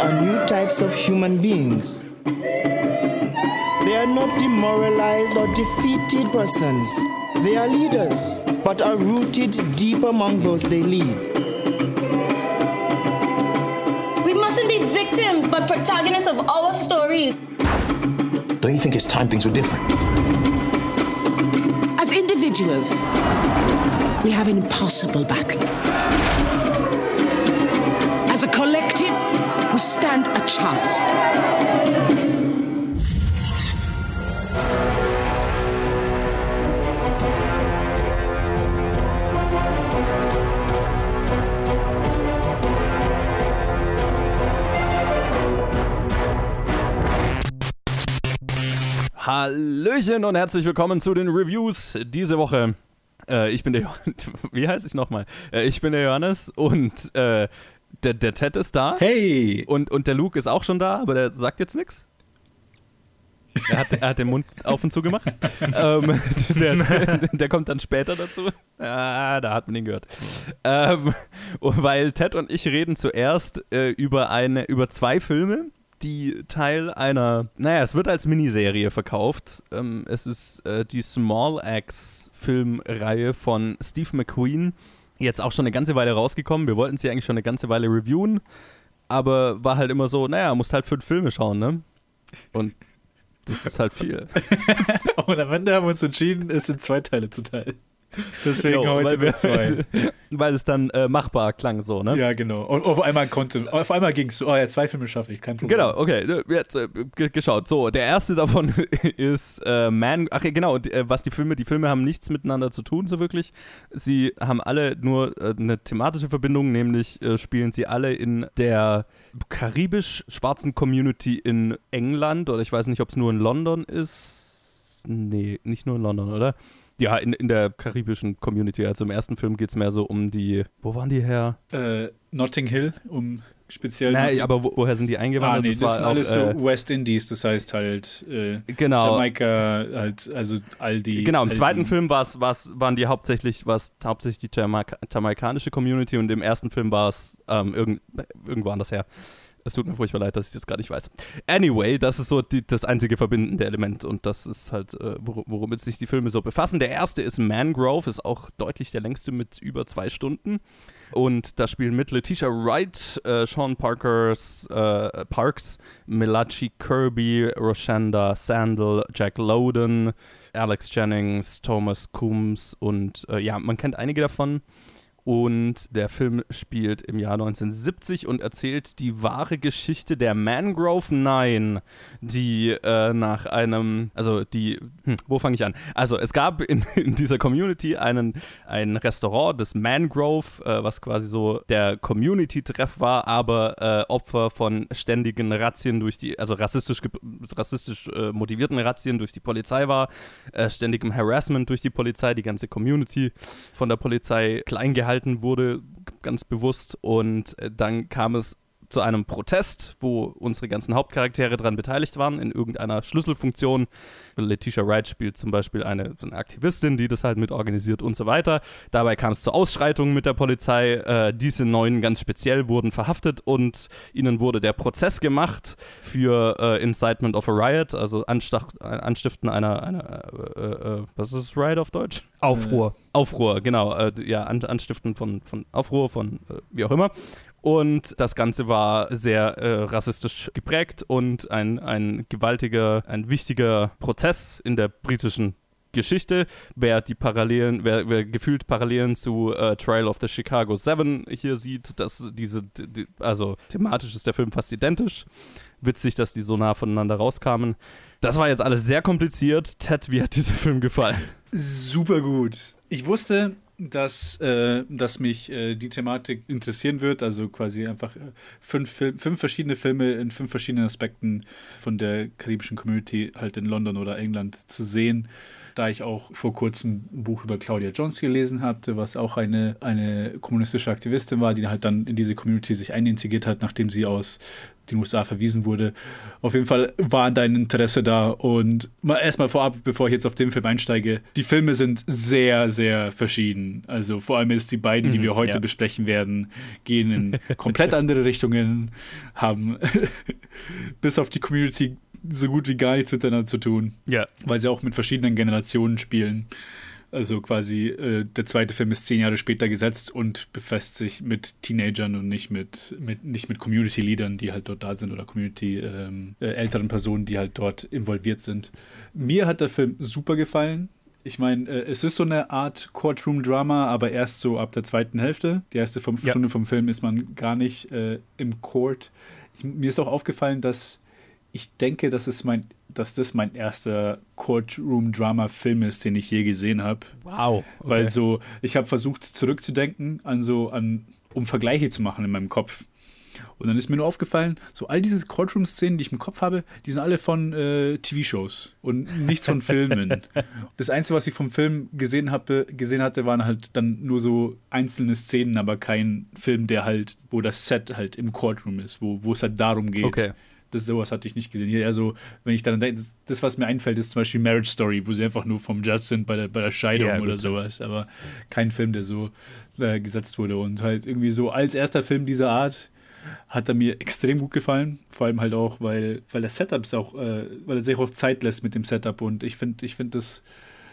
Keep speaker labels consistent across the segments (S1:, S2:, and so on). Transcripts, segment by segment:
S1: are new types of human beings. They are not demoralized or defeated persons. They are leaders, but are rooted deep among those they lead.
S2: We mustn't be victims, but protagonists of our stories.
S3: Don't you think it's time things were different?
S4: As individuals, we have an impossible battle. We stand a chance.
S5: Hallöchen und herzlich willkommen zu den Reviews diese Woche. Äh, ich bin der, Jo- wie heiße ich nochmal? Äh, ich bin der Johannes und äh, der, der Ted ist da.
S6: Hey!
S5: Und, und der Luke ist auch schon da, aber der sagt jetzt nichts. Er hat, er hat den Mund auf und zu gemacht. ähm, der, der kommt dann später dazu. Ah, da hat man ihn gehört. Ähm, weil Ted und ich reden zuerst äh, über, eine, über zwei Filme, die Teil einer, naja, es wird als Miniserie verkauft. Ähm, es ist äh, die Small Axe Filmreihe von Steve McQueen. Jetzt auch schon eine ganze Weile rausgekommen. Wir wollten sie eigentlich schon eine ganze Weile reviewen, aber war halt immer so, naja, musst halt fünf Filme schauen, ne? Und das ist halt viel.
S6: Und am Ende haben wir uns entschieden, es sind zwei Teile zu teilen. Deswegen
S5: Jo,
S6: heute mit zwei.
S5: weil es dann äh, machbar klang so, ne?
S6: Ja, genau. Und auf einmal konnte, auf einmal ging es so, oh ja, zwei Filme schaffe ich, kein Problem.
S5: Genau, okay, jetzt äh, ge- geschaut. So, der erste davon ist äh, Man. Ach ja, genau, äh, was die Filme, die Filme haben nichts miteinander zu tun, so wirklich. Sie haben alle nur äh, eine thematische Verbindung, nämlich äh, spielen sie alle in der karibisch-schwarzen Community in England oder ich weiß nicht, ob es nur in London ist. Nee, nicht nur in London, oder? Ja, in, in der karibischen Community. Also im ersten Film geht es mehr so um die. Wo waren die her?
S6: Äh, Notting Hill, um speziell.
S5: Nein, aber wo, woher sind die eingewandert?
S6: Ah, nee, das,
S5: war
S6: sind
S5: auch,
S6: alles
S5: äh,
S6: so West Indies, das heißt halt äh,
S5: Genau.
S6: Jamaika, halt, also all die.
S5: Genau, im zweiten Film war's, war's, waren die hauptsächlich, war's hauptsächlich die Jamaika jamaikanische Community und im ersten Film war es ähm, irgend, irgendwo anders her. Es tut mir furchtbar leid, dass ich das gerade nicht weiß. Anyway, das ist so die, das einzige verbindende Element und das ist halt, äh, wor womit sich die Filme so befassen. Der erste ist Mangrove, ist auch deutlich der längste mit über zwei Stunden. Und da spielen mit Letitia Wright, äh, Sean Parkers, äh, Parks, Malachi Kirby, Roshanda Sandel, Jack Lowden, Alex Jennings, Thomas Coombs und äh, ja, man kennt einige davon. Und der Film spielt im Jahr 1970 und erzählt die wahre Geschichte der Mangrove Nine, die äh, nach einem, also die, hm, wo fange ich an? Also es gab in, in dieser Community einen, ein Restaurant, das Mangrove, äh, was quasi so der Community-Treff war, aber äh, Opfer von ständigen Razzien durch die, also rassistisch, rassistisch äh, motivierten Razzien durch die Polizei war, äh, ständigem Harassment durch die Polizei, die ganze Community von der Polizei klein gehalten wurde, ganz bewusst. Und äh, dann kam es zu einem Protest, wo unsere ganzen Hauptcharaktere daran beteiligt waren, in irgendeiner Schlüsselfunktion. Letitia Wright spielt zum Beispiel eine, eine Aktivistin, die das halt mit organisiert und so weiter. Dabei kam es zu Ausschreitungen mit der Polizei. Äh, diese neun ganz speziell wurden verhaftet und ihnen wurde der Prozess gemacht für äh, Incitement of a Riot, also Anstach äh, Anstiften einer, einer äh, äh, was ist Riot auf Deutsch?
S7: Aufruhr.
S5: Aufruhr, genau, äh, ja, An Anstiften von, von Aufruhr, von äh, wie auch immer. Und das Ganze war sehr äh, rassistisch geprägt und ein, ein gewaltiger, ein wichtiger Prozess in der britischen Geschichte. Wer die Parallelen, wer, wer gefühlt Parallelen zu äh, Trial of the Chicago Seven hier sieht, dass diese, die, also thematisch ist der Film fast identisch. Witzig, dass die so nah voneinander rauskamen. Das war jetzt alles sehr kompliziert. Ted, wie hat dieser Film gefallen?
S6: Super gut. Ich wusste, dass, äh, dass mich äh, die Thematik interessieren wird, also quasi einfach äh, fünf, Fil fünf verschiedene Filme in fünf verschiedenen Aspekten von der karibischen Community halt in London oder England zu sehen. Da ich auch vor kurzem ein Buch über Claudia Jones gelesen hatte, was auch eine, eine kommunistische Aktivistin war, die halt dann in diese Community sich einintegriert hat, nachdem sie aus den USA verwiesen wurde. Auf jeden Fall war dein Interesse da und mal erstmal vorab, bevor ich jetzt auf den Film einsteige, die Filme sind sehr, sehr verschieden. Also vor allem jetzt die beiden, die
S5: Mhm,
S6: wir heute
S5: ja.
S6: besprechen werden, gehen in komplett andere Richtungen, haben bis auf die Community so gut wie gar nichts miteinander zu tun
S5: Ja.
S6: weil sie auch mit verschiedenen Generationen spielen. Also quasi äh, der zweite Film ist zehn Jahre später gesetzt und befasst sich mit Teenagern und nicht mit, mit, nicht mit Community-Leadern, die halt dort da sind oder Community ähm, äh, älteren Personen, die halt dort involviert sind. Mir hat der Film super gefallen. Ich meine, äh, es ist so eine Art Courtroom-Drama, aber erst so ab der zweiten Hälfte. Die erste vom,
S5: Ja.
S6: Stunde vom Film ist man gar nicht äh, im Court. Ich, mir ist auch aufgefallen, dass ich denke, dass, es mein, dass das mein erster Courtroom-Drama-Film ist, den ich je gesehen habe.
S5: Wow.
S6: Weil so, ich habe versucht zurückzudenken, an so, an, um Vergleiche zu machen in meinem Kopf. Und dann ist mir nur aufgefallen, so all diese Courtroom-Szenen, die ich im Kopf habe, die sind alle von äh, TV-Shows und nichts von Filmen. das Einzige, was ich vom Film gesehen, habe, gesehen hatte, waren halt dann nur so einzelne Szenen, aber kein Film, der halt, wo das Set halt im Courtroom ist, wo, wo es halt darum geht.
S5: Okay.
S6: Das sowas hatte ich nicht gesehen. Eher so, wenn ich dann denke, das, das, was mir einfällt, ist zum Beispiel Marriage Story, wo sie einfach nur vom Judge sind bei der, bei der Scheidung
S5: Ja,
S6: oder sowas. Aber kein Film, der so äh, gesetzt wurde. Und halt irgendwie so als erster Film dieser Art hat er mir extrem gut gefallen. Vor allem halt auch, weil, weil das Setup ist auch, äh, weil er sich auch Zeit lässt mit dem Setup. Und ich finde, ich finde das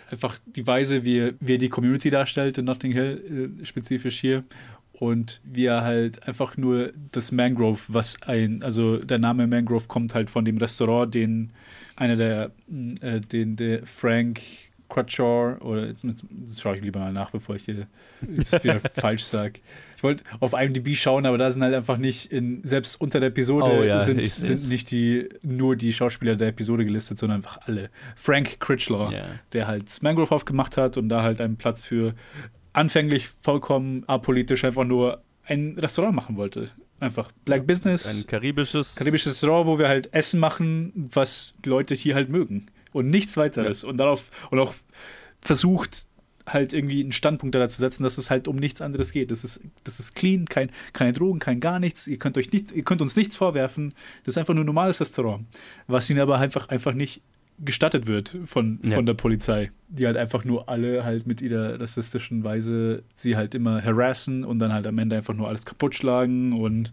S6: einfach die Weise, wie, er- wie er die Community darstellt in Notting Hill, äh, spezifisch hier. Und wie er halt einfach nur das Mangrove, was ein, also der Name Mangrove kommt halt von dem Restaurant, den einer der, mh, äh, den der Frank Crutchaw, oder jetzt, das schaue ich lieber mal nach, bevor ich hier das wieder falsch sage. Ich wollte auf IMDb schauen, aber da sind halt einfach nicht, in, selbst unter der Episode
S5: Oh ja,
S6: sind,
S5: ich
S6: sind nicht die, nur die Schauspieler der Episode gelistet, sondern einfach alle. Frank Critchlaw,
S5: Ja.
S6: der halt Mangrove aufgemacht hat und da halt einen Platz für anfänglich vollkommen apolitisch einfach nur ein Restaurant machen wollte. Einfach Black Business,
S5: Ein karibisches.
S6: karibisches Restaurant, wo wir halt Essen machen, was die Leute hier halt mögen. Und nichts weiteres. Und darauf, und auch versucht, halt irgendwie einen Standpunkt da zu setzen, dass es halt um nichts anderes geht. Das ist, das ist clean, kein, keine Drogen, kein gar nichts. Ihr könnt euch nichts, ihr könnt uns nichts vorwerfen. Das ist einfach nur ein normales Restaurant. Was ihnen aber einfach, einfach nicht gestattet wird von,
S5: Ja.
S6: von der Polizei. Die halt einfach nur alle halt mit ihrer rassistischen Weise sie halt immer harassen und dann halt am Ende einfach nur alles kaputt schlagen und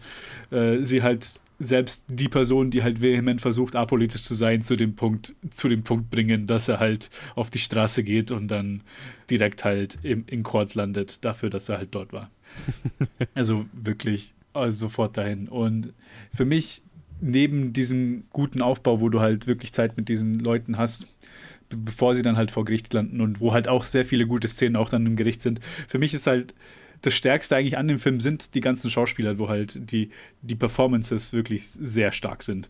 S6: äh, sie halt selbst die Person, die halt vehement versucht, apolitisch zu sein, zu dem Punkt, zu dem Punkt bringen, dass er halt auf die Straße geht und dann direkt halt im, in Court landet, dafür, dass er halt dort war. also wirklich also sofort dahin. Und für mich, neben diesem guten Aufbau, wo du halt wirklich Zeit mit diesen Leuten hast, be- bevor sie dann halt vor Gericht landen und wo halt auch sehr viele gute Szenen auch dann im Gericht sind, für mich ist halt das Stärkste eigentlich an dem Film sind die ganzen Schauspieler, wo halt die, die Performances wirklich sehr stark sind.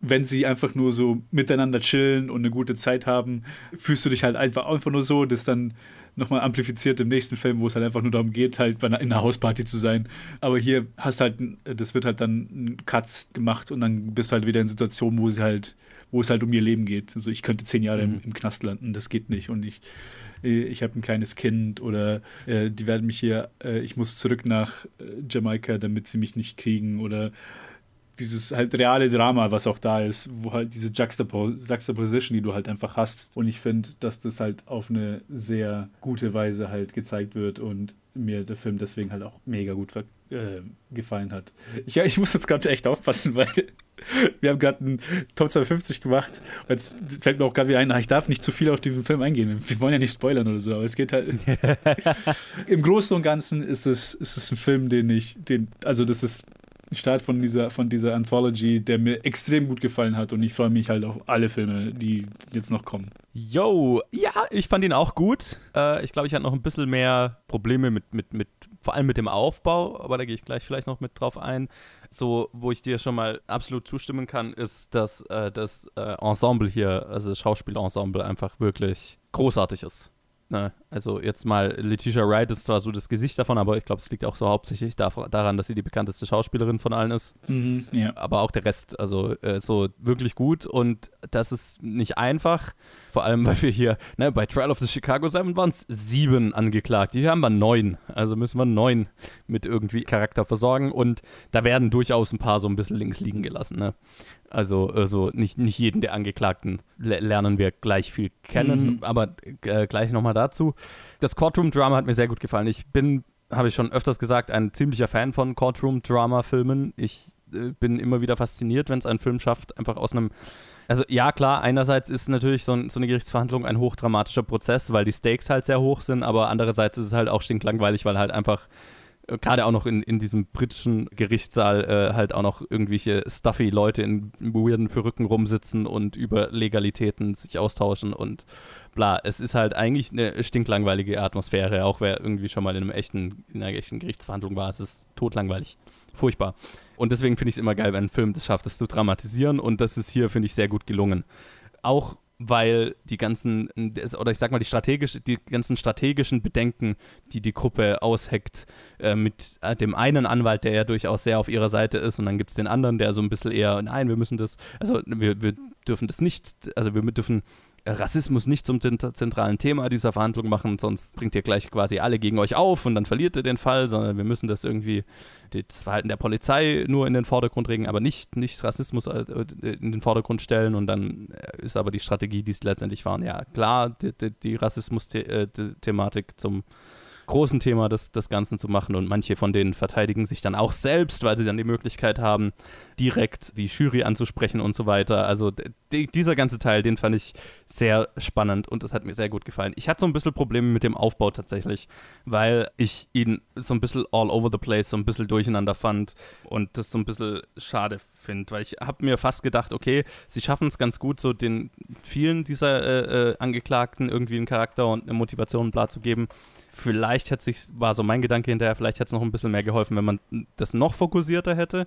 S6: Wenn sie einfach nur so miteinander chillen und eine gute Zeit haben, fühlst du dich halt einfach, einfach nur so, das dann nochmal amplifiziert im nächsten Film, wo es halt einfach nur darum geht, halt bei einer, in einer Hausparty zu sein. Aber hier hast halt, ein- das wird halt dann Cuts gemacht und dann bist du halt wieder in Situationen, wo sie halt, wo es halt um ihr Leben geht. Also ich könnte zehn Jahre im, im Knast landen, das geht nicht. Und ich, ich habe ein kleines Kind oder äh, die werden mich hier, äh, ich muss zurück nach äh, Jamaika, damit sie mich nicht kriegen oder dieses halt reale Drama, was auch da ist, wo halt diese Juxtapo Juxtaposition, die du halt einfach hast. Und ich finde, dass das halt auf eine sehr gute Weise halt gezeigt wird und mir der Film deswegen halt auch mega gut äh, gefallen hat. Ich, ich muss jetzt gerade echt aufpassen, weil wir haben gerade einen Top 250 gemacht. Jetzt fällt mir auch gerade wieder ein, ah, ich darf nicht zu viel auf diesen Film eingehen. Wir wollen ja nicht spoilern oder so, aber es geht halt. Im Großen und Ganzen ist es, ist es ein Film, den ich, den, also das ist ein Start von dieser, von dieser Anthology, der mir extrem gut gefallen hat und ich freue mich halt auf alle Filme, die jetzt noch kommen.
S5: Yo, ja, ich fand ihn auch gut. Äh, ich glaube, ich hatte noch ein bisschen mehr Probleme mit, mit, mit, vor allem mit dem Aufbau, aber da gehe ich gleich vielleicht noch mit drauf ein. So, wo ich dir schon mal absolut zustimmen kann, ist, dass äh, das äh, Ensemble hier, also das Schauspielensemble, einfach wirklich großartig ist. Ne? Also jetzt mal, Letitia Wright ist zwar so das Gesicht davon, aber ich glaube, es liegt auch so hauptsächlich daran, dass sie die bekannteste Schauspielerin von allen ist.
S6: Mhm, ja.
S5: Aber auch der Rest, also äh, so wirklich gut und das ist nicht einfach. Vor allem, weil wir hier, ne, bei Trial of the Chicago 7 waren es sieben angeklagt. Hier haben wir neun. Also müssen wir neun mit irgendwie Charakter versorgen und da werden durchaus ein paar so ein bisschen links liegen gelassen, ne? Also, also nicht, nicht jeden der Angeklagten lernen wir gleich viel kennen, mhm. aber äh, gleich nochmal dazu. Das Courtroom-Drama hat mir sehr gut gefallen. Ich bin, habe ich schon öfters gesagt, ein ziemlicher Fan von Courtroom-Drama-Filmen. Ich äh, bin immer wieder fasziniert, wenn es ein Film schafft, einfach aus einem also ja, klar, einerseits ist natürlich so, ein, so, eine Gerichtsverhandlung ein hochdramatischer Prozess, weil die Stakes halt sehr hoch sind, aber andererseits ist es halt auch stinklangweilig, weil halt einfach gerade auch noch in, in diesem britischen Gerichtssaal äh, halt auch noch irgendwelche stuffy Leute in weirden Perücken rumsitzen und über Legalitäten sich austauschen und bla. Es ist halt eigentlich eine stinklangweilige Atmosphäre, auch wer irgendwie schon mal in einem echten, in einer echten Gerichtsverhandlung war. Es ist totlangweilig. Furchtbar. Und deswegen finde ich es immer geil, wenn ein Film das schafft, das zu dramatisieren und das ist hier, finde ich, sehr gut gelungen. Auch weil die ganzen, oder ich sag mal, die, strategisch, die ganzen strategischen Bedenken, die die Gruppe ausheckt, äh, mit äh, dem einen Anwalt, der ja durchaus sehr auf ihrer Seite ist, und dann gibt es den anderen, der so ein bisschen eher, nein, wir müssen das, also wir, wir dürfen das nicht, also wir dürfen Rassismus nicht zum zentralen Thema dieser Verhandlung machen, sonst bringt ihr gleich quasi alle gegen euch auf und dann verliert ihr den Fall, sondern wir müssen das irgendwie, das Verhalten der Polizei nur in den Vordergrund regen, aber nicht, nicht Rassismus äh, in den Vordergrund stellen und dann ist aber die Strategie, die es letztendlich waren, ja klar, die, die Rassismus-Thematik zum großen Thema des, des Ganzen zu machen und manche von denen verteidigen sich dann auch selbst, weil sie dann die Möglichkeit haben, direkt die Jury anzusprechen und so weiter. Also die, dieser ganze Teil, den fand ich sehr spannend und es hat mir sehr gut gefallen. Ich hatte so ein bisschen Probleme mit dem Aufbau tatsächlich, weil ich ihn so ein bisschen all over the place, so ein bisschen durcheinander fand und das so ein bisschen schade finde, weil ich habe mir fast gedacht, okay, sie schaffen es ganz gut, so den vielen dieser äh, äh, Angeklagten irgendwie einen Charakter und eine Motivation bla zu geben. Vielleicht hätte sich, war so mein Gedanke hinterher, vielleicht hätte es noch ein bisschen mehr geholfen, wenn man das noch fokussierter hätte,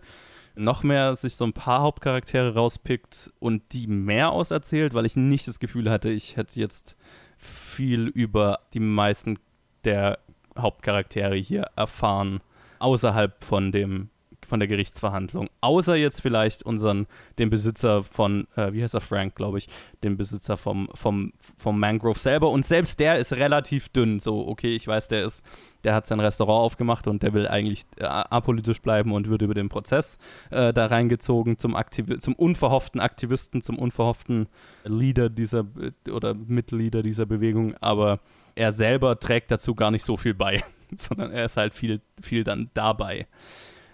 S5: noch mehr sich so ein paar Hauptcharaktere rauspickt und die mehr auserzählt, weil ich nicht das Gefühl hatte, ich hätte jetzt viel über die meisten der Hauptcharaktere hier erfahren, außerhalb von dem von der Gerichtsverhandlung. Außer jetzt vielleicht unseren, den Besitzer von, äh, wie heißt er, Frank, glaube ich, den Besitzer vom, vom, vom Mangrove selber. Und selbst der ist relativ dünn. So, okay, ich weiß, der ist, der hat sein Restaurant aufgemacht und der will eigentlich äh, apolitisch bleiben und wird über den Prozess äh, da reingezogen zum, Aktiv zum unverhofften Aktivisten, zum unverhofften Leader dieser oder Mitleader dieser Bewegung. Aber er selber trägt dazu gar nicht so viel bei, sondern er ist halt viel, viel dann dabei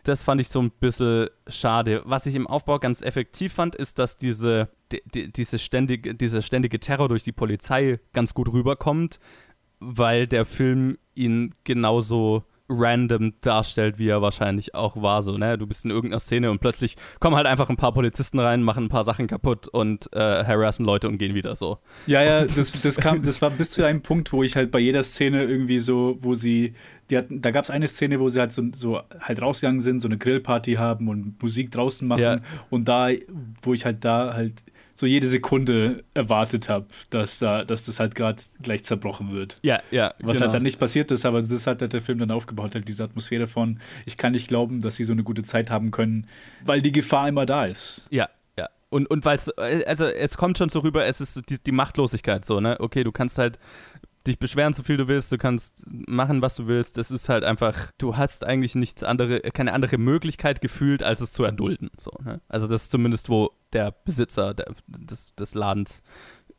S5: das fand ich so ein bisschen schade. Was ich im Aufbau ganz effektiv fand, ist, dass diese, die, diese ständige, dieser ständige Terror durch die Polizei ganz gut rüberkommt, weil der Film ihn genauso random darstellt, wie er wahrscheinlich auch war. So, ne? Du bist in irgendeiner Szene und plötzlich kommen halt einfach ein paar Polizisten rein, machen ein paar Sachen kaputt und äh, harassen Leute und gehen wieder so.
S6: Ja, ja, das, das kam, das war bis zu einem Punkt, wo ich halt bei jeder Szene irgendwie so, wo sie die hatten, da gab es eine Szene, wo sie halt so, so, halt rausgegangen sind, so eine Grillparty haben und Musik draußen machen. Ja. Und da, wo ich halt da halt so jede Sekunde erwartet habe, dass da, dass das halt gerade gleich zerbrochen wird.
S5: Ja, ja.
S6: Was halt genau. halt dann nicht passiert ist, aber das hat halt der Film dann aufgebaut, halt diese Atmosphäre von, ich kann nicht glauben, dass sie so eine gute Zeit haben können, weil die Gefahr immer da ist.
S5: Ja, ja. Und, und weil es, also es kommt schon so rüber, es ist die, die Machtlosigkeit so, ne? Okay, du kannst halt dich beschweren, so viel du willst, du kannst machen, was du willst. Es ist halt einfach, du hast eigentlich nichts andere, keine andere Möglichkeit gefühlt, als es zu erdulden. So, ne? Also das ist zumindest, wo der Besitzer der, des, des Ladens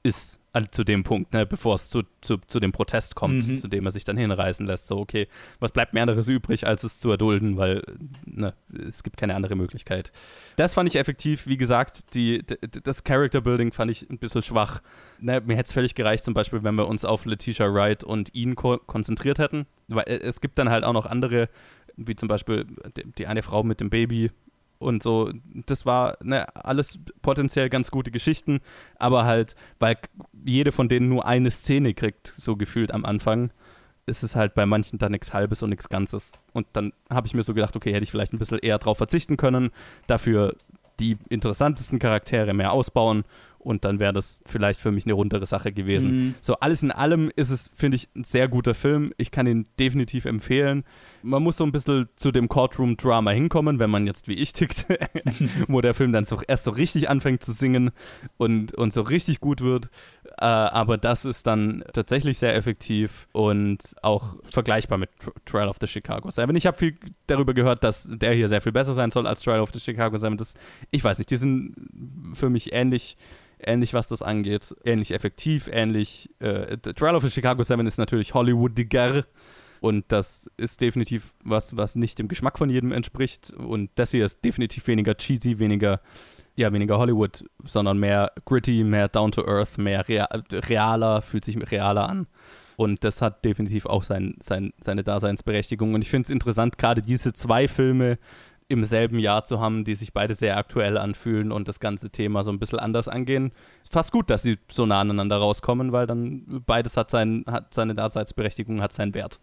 S5: ist zu dem Punkt, ne, bevor es zu, zu, zu dem Protest kommt, mhm. zu dem er sich dann hinreißen lässt. So, okay, was bleibt mir anderes übrig, als es zu erdulden, weil ne, es gibt keine andere Möglichkeit. Das fand ich effektiv. Wie gesagt, die, das Character Building fand ich ein bisschen schwach. Ne, mir hätte es völlig gereicht, zum Beispiel, wenn wir uns auf Letitia Wright und ihn ko konzentriert hätten. Weil äh, es gibt dann halt auch noch andere, wie zum Beispiel die, die eine Frau mit dem Baby, und so. Das war ne, alles potenziell ganz gute Geschichten, aber halt, weil jede von denen nur eine Szene kriegt, so gefühlt am Anfang, ist es halt bei manchen dann nichts Halbes und nichts Ganzes. Und dann habe ich mir so gedacht, okay, hätte ich vielleicht ein bisschen eher drauf verzichten können, dafür die interessantesten Charaktere mehr ausbauen und dann wäre das vielleicht für mich eine rundere Sache gewesen. So, alles in allem ist es, finde ich, ein sehr guter Film. Ich kann ihn definitiv empfehlen. Man muss so ein bisschen zu dem Courtroom-Drama hinkommen, wenn man jetzt wie ich tickt, wo der Film dann so erst so richtig anfängt zu singen und, und so richtig gut wird. Äh, aber das ist dann tatsächlich sehr effektiv und auch vergleichbar mit Tr- Trial of the Chicago 7. Ich habe viel darüber gehört, dass der hier sehr viel besser sein soll als Trial of the Chicago 7. Das, ich weiß nicht, die sind für mich ähnlich ähnlich, was das angeht. Ähnlich effektiv, ähnlich. Äh, Trial of the Chicago 7 ist natürlich Hollywoodiger. Und das ist definitiv was, was nicht dem Geschmack von jedem entspricht. Und das hier ist definitiv weniger cheesy, weniger, ja, weniger Hollywood, sondern mehr gritty, mehr down to earth, mehr rea realer, fühlt sich realer an. Und das hat definitiv auch sein, sein, seine Daseinsberechtigung. Und ich finde es interessant, gerade diese zwei Filme im selben Jahr zu haben, die sich beide sehr aktuell anfühlen und das ganze Thema so ein bisschen anders angehen. Ist fast gut, dass sie so nah aneinander rauskommen, weil dann beides hat, sein, hat seine Daseinsberechtigung, hat seinen Wert.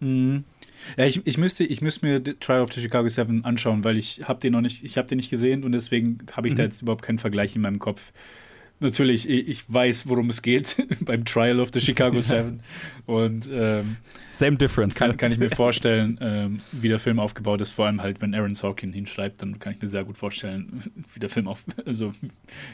S6: Ja, ich, ich, müsste, ich müsste mir Trial of the Chicago 7 anschauen, weil ich habe den noch nicht, ich habe den nicht gesehen und deswegen habe ich da jetzt überhaupt keinen Vergleich in meinem Kopf. Natürlich, ich, weiß, worum es geht beim Trial of the Chicago 7 und ähm,
S5: Same difference.
S6: kann, kann ich mir vorstellen, ähm, wie der Film aufgebaut ist. Vor allem halt, wenn Aaron Sorkin hinschreibt, dann kann ich mir sehr gut vorstellen, wie der Film auf, also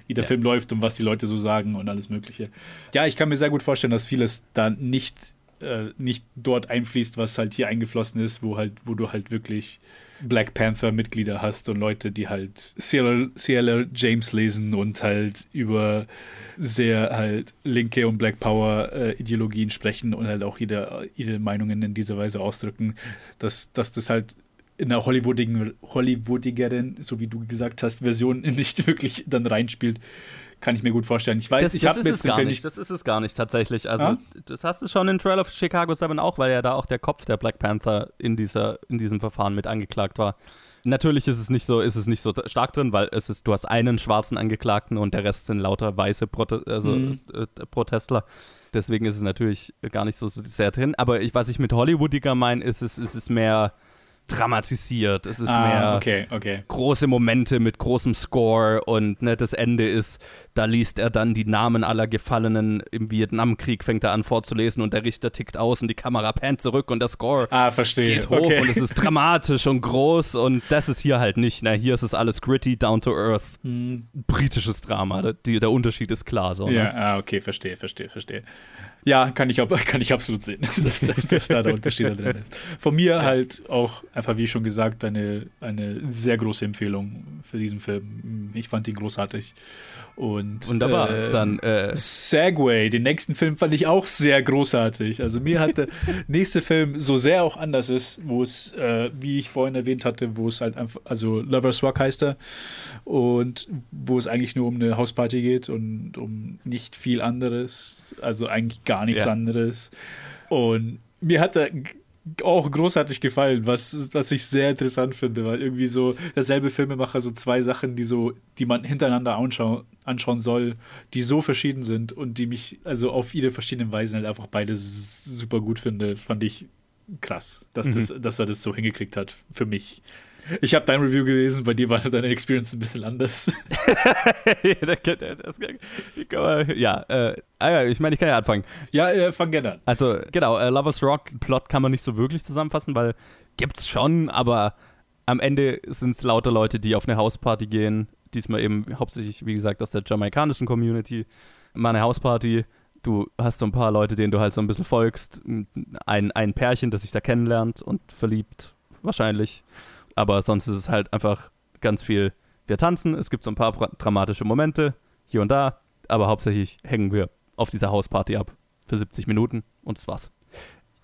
S6: wie der Film läuft und was die Leute so sagen und alles Mögliche. Ja, ich kann mir sehr gut vorstellen, dass vieles da nicht äh, nicht dort einfließt, was halt hier eingeflossen ist, wo halt, wo du halt wirklich Black Panther-Mitglieder hast und Leute, die halt CLR James lesen und halt über sehr halt linke und Black Power äh, sprechen und halt auch ihre, ihre Meinungen in dieser Weise ausdrücken, dass, dass das halt in der Hollywoodigen, Hollywoodigeren, so wie du gesagt hast, Version nicht wirklich dann reinspielt, kann ich mir gut vorstellen. Ich weiß,
S5: Das,
S6: ich habe
S5: es
S6: jetzt den
S5: gar nicht. Das ist es gar nicht tatsächlich. Also
S6: Ja?
S5: das hast du schon in Trial of Chicago 7 auch, weil ja da auch der Kopf der Black Panther in, dieser, in diesem Verfahren mit angeklagt war. Natürlich ist es nicht so, ist es nicht so stark drin, weil es ist, du hast einen schwarzen Angeklagten und der Rest sind lauter weiße Prote also,
S6: Mhm.
S5: äh, Protestler. Deswegen ist es natürlich gar nicht so sehr drin. Aber ich, was ich mit Hollywoodiger meine, ist es, ist es mehr dramatisiert. Es ist
S6: Ah,
S5: mehr
S6: okay, okay.
S5: große Momente mit großem Score und ne, das Ende ist, da liest er dann die Namen aller Gefallenen im Vietnamkrieg, fängt er an vorzulesen und der Richter tickt aus und die Kamera pannt zurück und der Score
S6: Ah, verstehe.
S5: geht hoch
S6: okay.
S5: und es ist dramatisch und groß und das ist hier halt nicht. Ne? Hier ist es alles gritty, down to earth, britisches Drama. Der, der Unterschied ist klar. So,
S6: Hm. Ja,
S5: ne?
S6: ah, okay, verstehe, verstehe, verstehe. Ja, kann ich, kann ich absolut sehen, dass, da- dass da der Unterschied drin ist. Von mir halt auch einfach, wie schon gesagt, eine, eine sehr große Empfehlung für diesen Film. Ich fand ihn großartig. Und,
S5: Wunderbar.
S6: äh,
S5: Dann äh,
S6: Segway, den nächsten Film fand ich auch sehr großartig. Also mir hat der nächste Film so sehr auch anders ist, wo es, äh, wie ich vorhin erwähnt hatte, wo es halt einfach, also Lover's Rock heißt er und wo es eigentlich nur um eine Hausparty geht und um nicht viel anderes, also eigentlich gar nichts
S5: Ja.
S6: anderes. Und mir hat er auch großartig gefallen, was, was ich sehr interessant finde, weil irgendwie so derselbe Filmemacher so zwei Sachen, die so, die man hintereinander anschauen, anschauen soll, die so verschieden sind und die mich also auf ihre verschiedenen Weisen halt einfach beide super gut finde, fand ich krass, dass, das, dass er das so hingekriegt hat für mich. Ich habe dein Review gelesen, bei dir war deine Experience ein bisschen anders.
S5: ja, äh, ah ich meine, ich kann ja anfangen.
S6: ja, äh, fang gerne an.
S5: Also, genau, äh, Lovers Rock, Plot kann man nicht so wirklich zusammenfassen, weil gibt's schon, aber am Ende sind es lauter Leute, die auf eine Hausparty gehen. Diesmal eben hauptsächlich, wie gesagt, aus der jamaikanischen Community. Mal eine Hausparty. Du hast so ein paar Leute, denen du halt so ein bisschen folgst. Ein, ein Pärchen, das sich da kennenlernt und verliebt, wahrscheinlich. Aber sonst ist es halt einfach ganz viel. Wir tanzen, es gibt so ein paar dramatische Momente, hier und da, aber hauptsächlich hängen wir auf dieser Hausparty ab für 70 Minuten und das war's.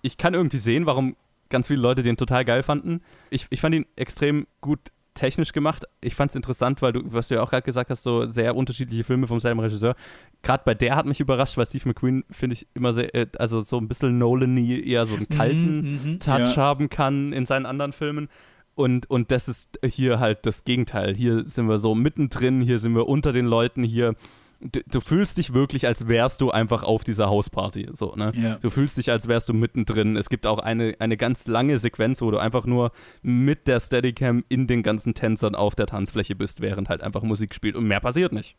S5: Ich kann irgendwie sehen, warum ganz viele Leute den total geil fanden. Ich, ich fand ihn extrem gut technisch gemacht. Ich fand es interessant, weil du, was du ja auch gerade gesagt hast, so sehr unterschiedliche Filme vom selben Regisseur. Gerade bei der hat mich überrascht, weil Steve McQueen, finde ich, immer sehr, äh, also so ein bisschen Nolan-y, eher so einen kalten
S6: mhm,
S5: Touch
S6: ja.
S5: haben kann in seinen anderen Filmen. Und, und das ist hier halt das Gegenteil. Hier sind wir so mittendrin, hier sind wir unter den Leuten, hier. Du, du fühlst dich wirklich, als wärst du einfach auf dieser Hausparty. So, ne?
S6: Ja.
S5: Du fühlst dich, als wärst du mittendrin. Es gibt auch eine, eine ganz lange Sequenz, wo du einfach nur mit der Steadicam in den ganzen Tänzern auf der Tanzfläche bist, während halt einfach Musik spielt. Und mehr passiert nicht.